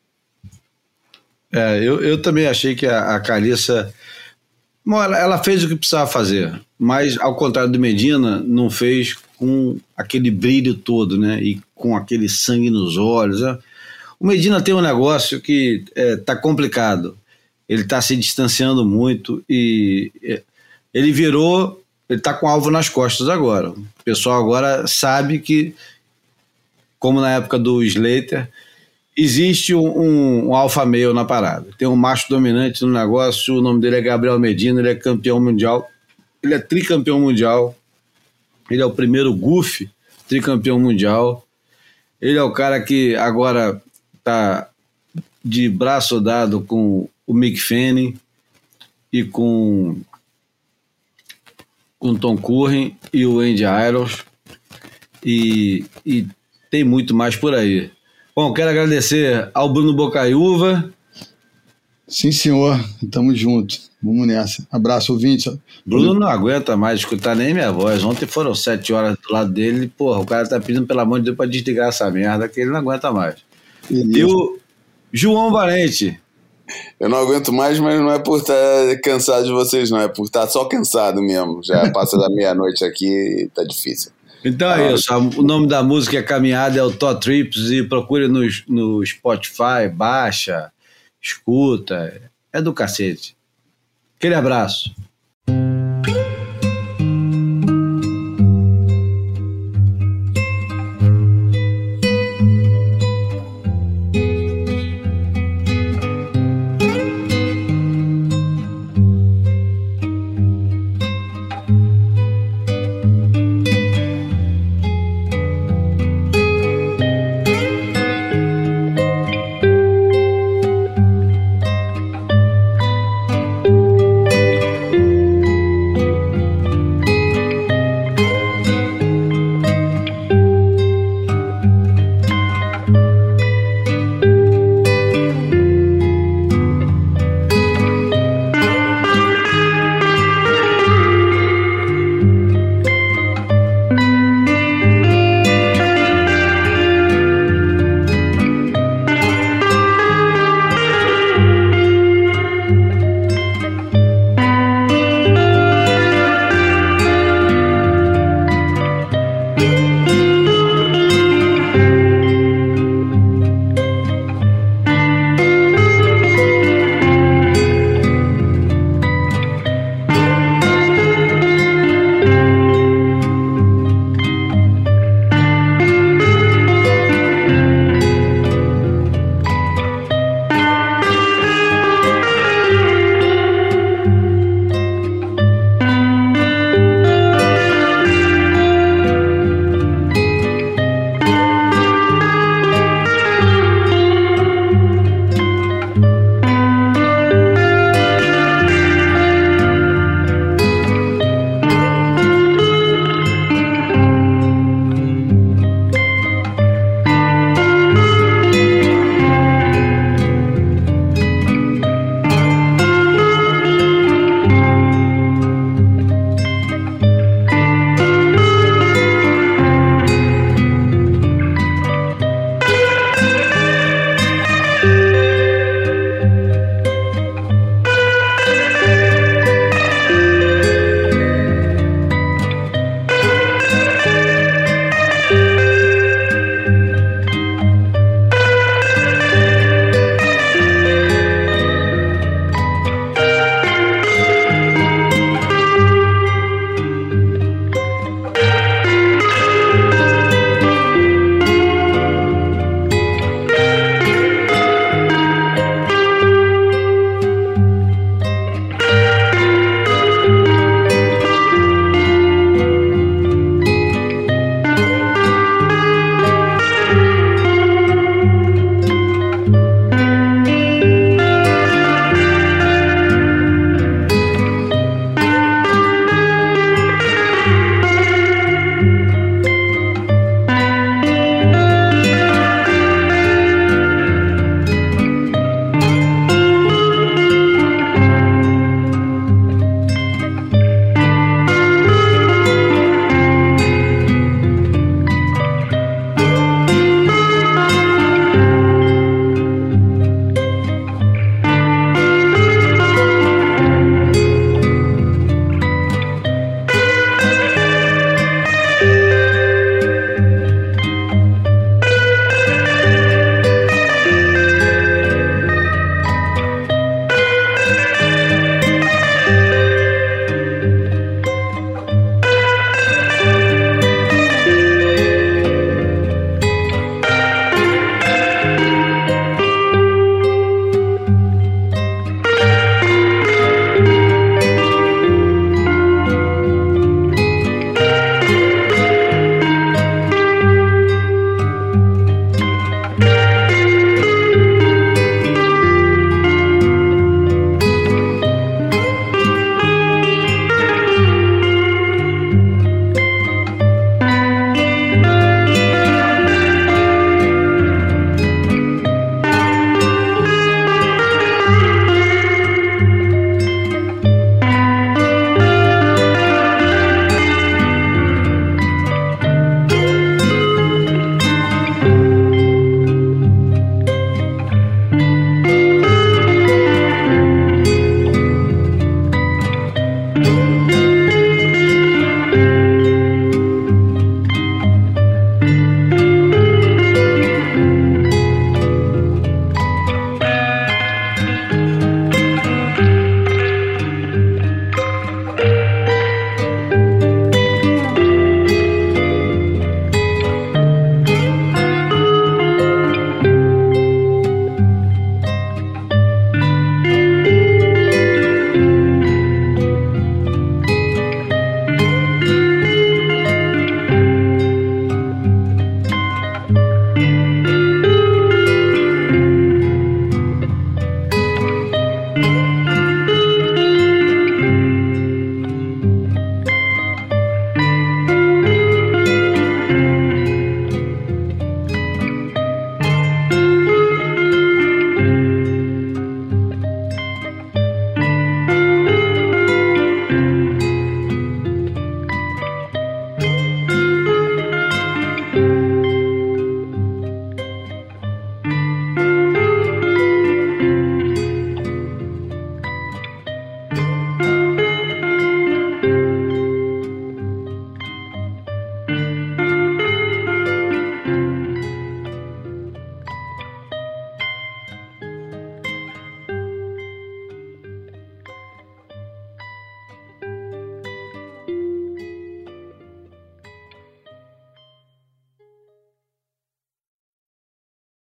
É, eu, eu também achei que a, a Carissa. Bom, ela, ela fez o que precisava fazer, mas ao contrário do Medina, não fez com aquele brilho todo, né? E com aquele sangue nos olhos. né? O Medina tem um negócio que é, tá complicado. Ele está se distanciando muito e é, ele virou. Ele está com alvo nas costas agora. O pessoal agora sabe que, como na época do Slater, existe um, um, alfa male na parada. Tem um macho dominante no negócio, o nome dele é Gabriel Medina, ele é campeão mundial, ele é tricampeão mundial, ele é o primeiro Goofy tricampeão mundial, ele é o cara que agora tá de braço dado com o Mick Fanning e com com Tom Curren e o Andy Irons e, e tem muito mais por aí. Bom, quero agradecer ao Bruno Bocaiúva. Sim, senhor. Tamo junto. Vamos nessa. Abraço, ouvinte. Bruno não aguenta mais escutar nem minha voz. Ontem foram sete horas do lado dele. Porra, o cara tá pedindo pelo amor de Deus pra desligar essa merda que ele não aguenta mais. E o João Valente. Eu não aguento mais, mas não é por estar cansado de vocês, não. É por estar só cansado mesmo. Já (laughs) passa da meia-noite aqui e tá difícil. Então é isso. O nome da música é Caminhada, é o Tó Trips. E procure no, no Spotify, baixa, escuta. É do cacete. Aquele abraço.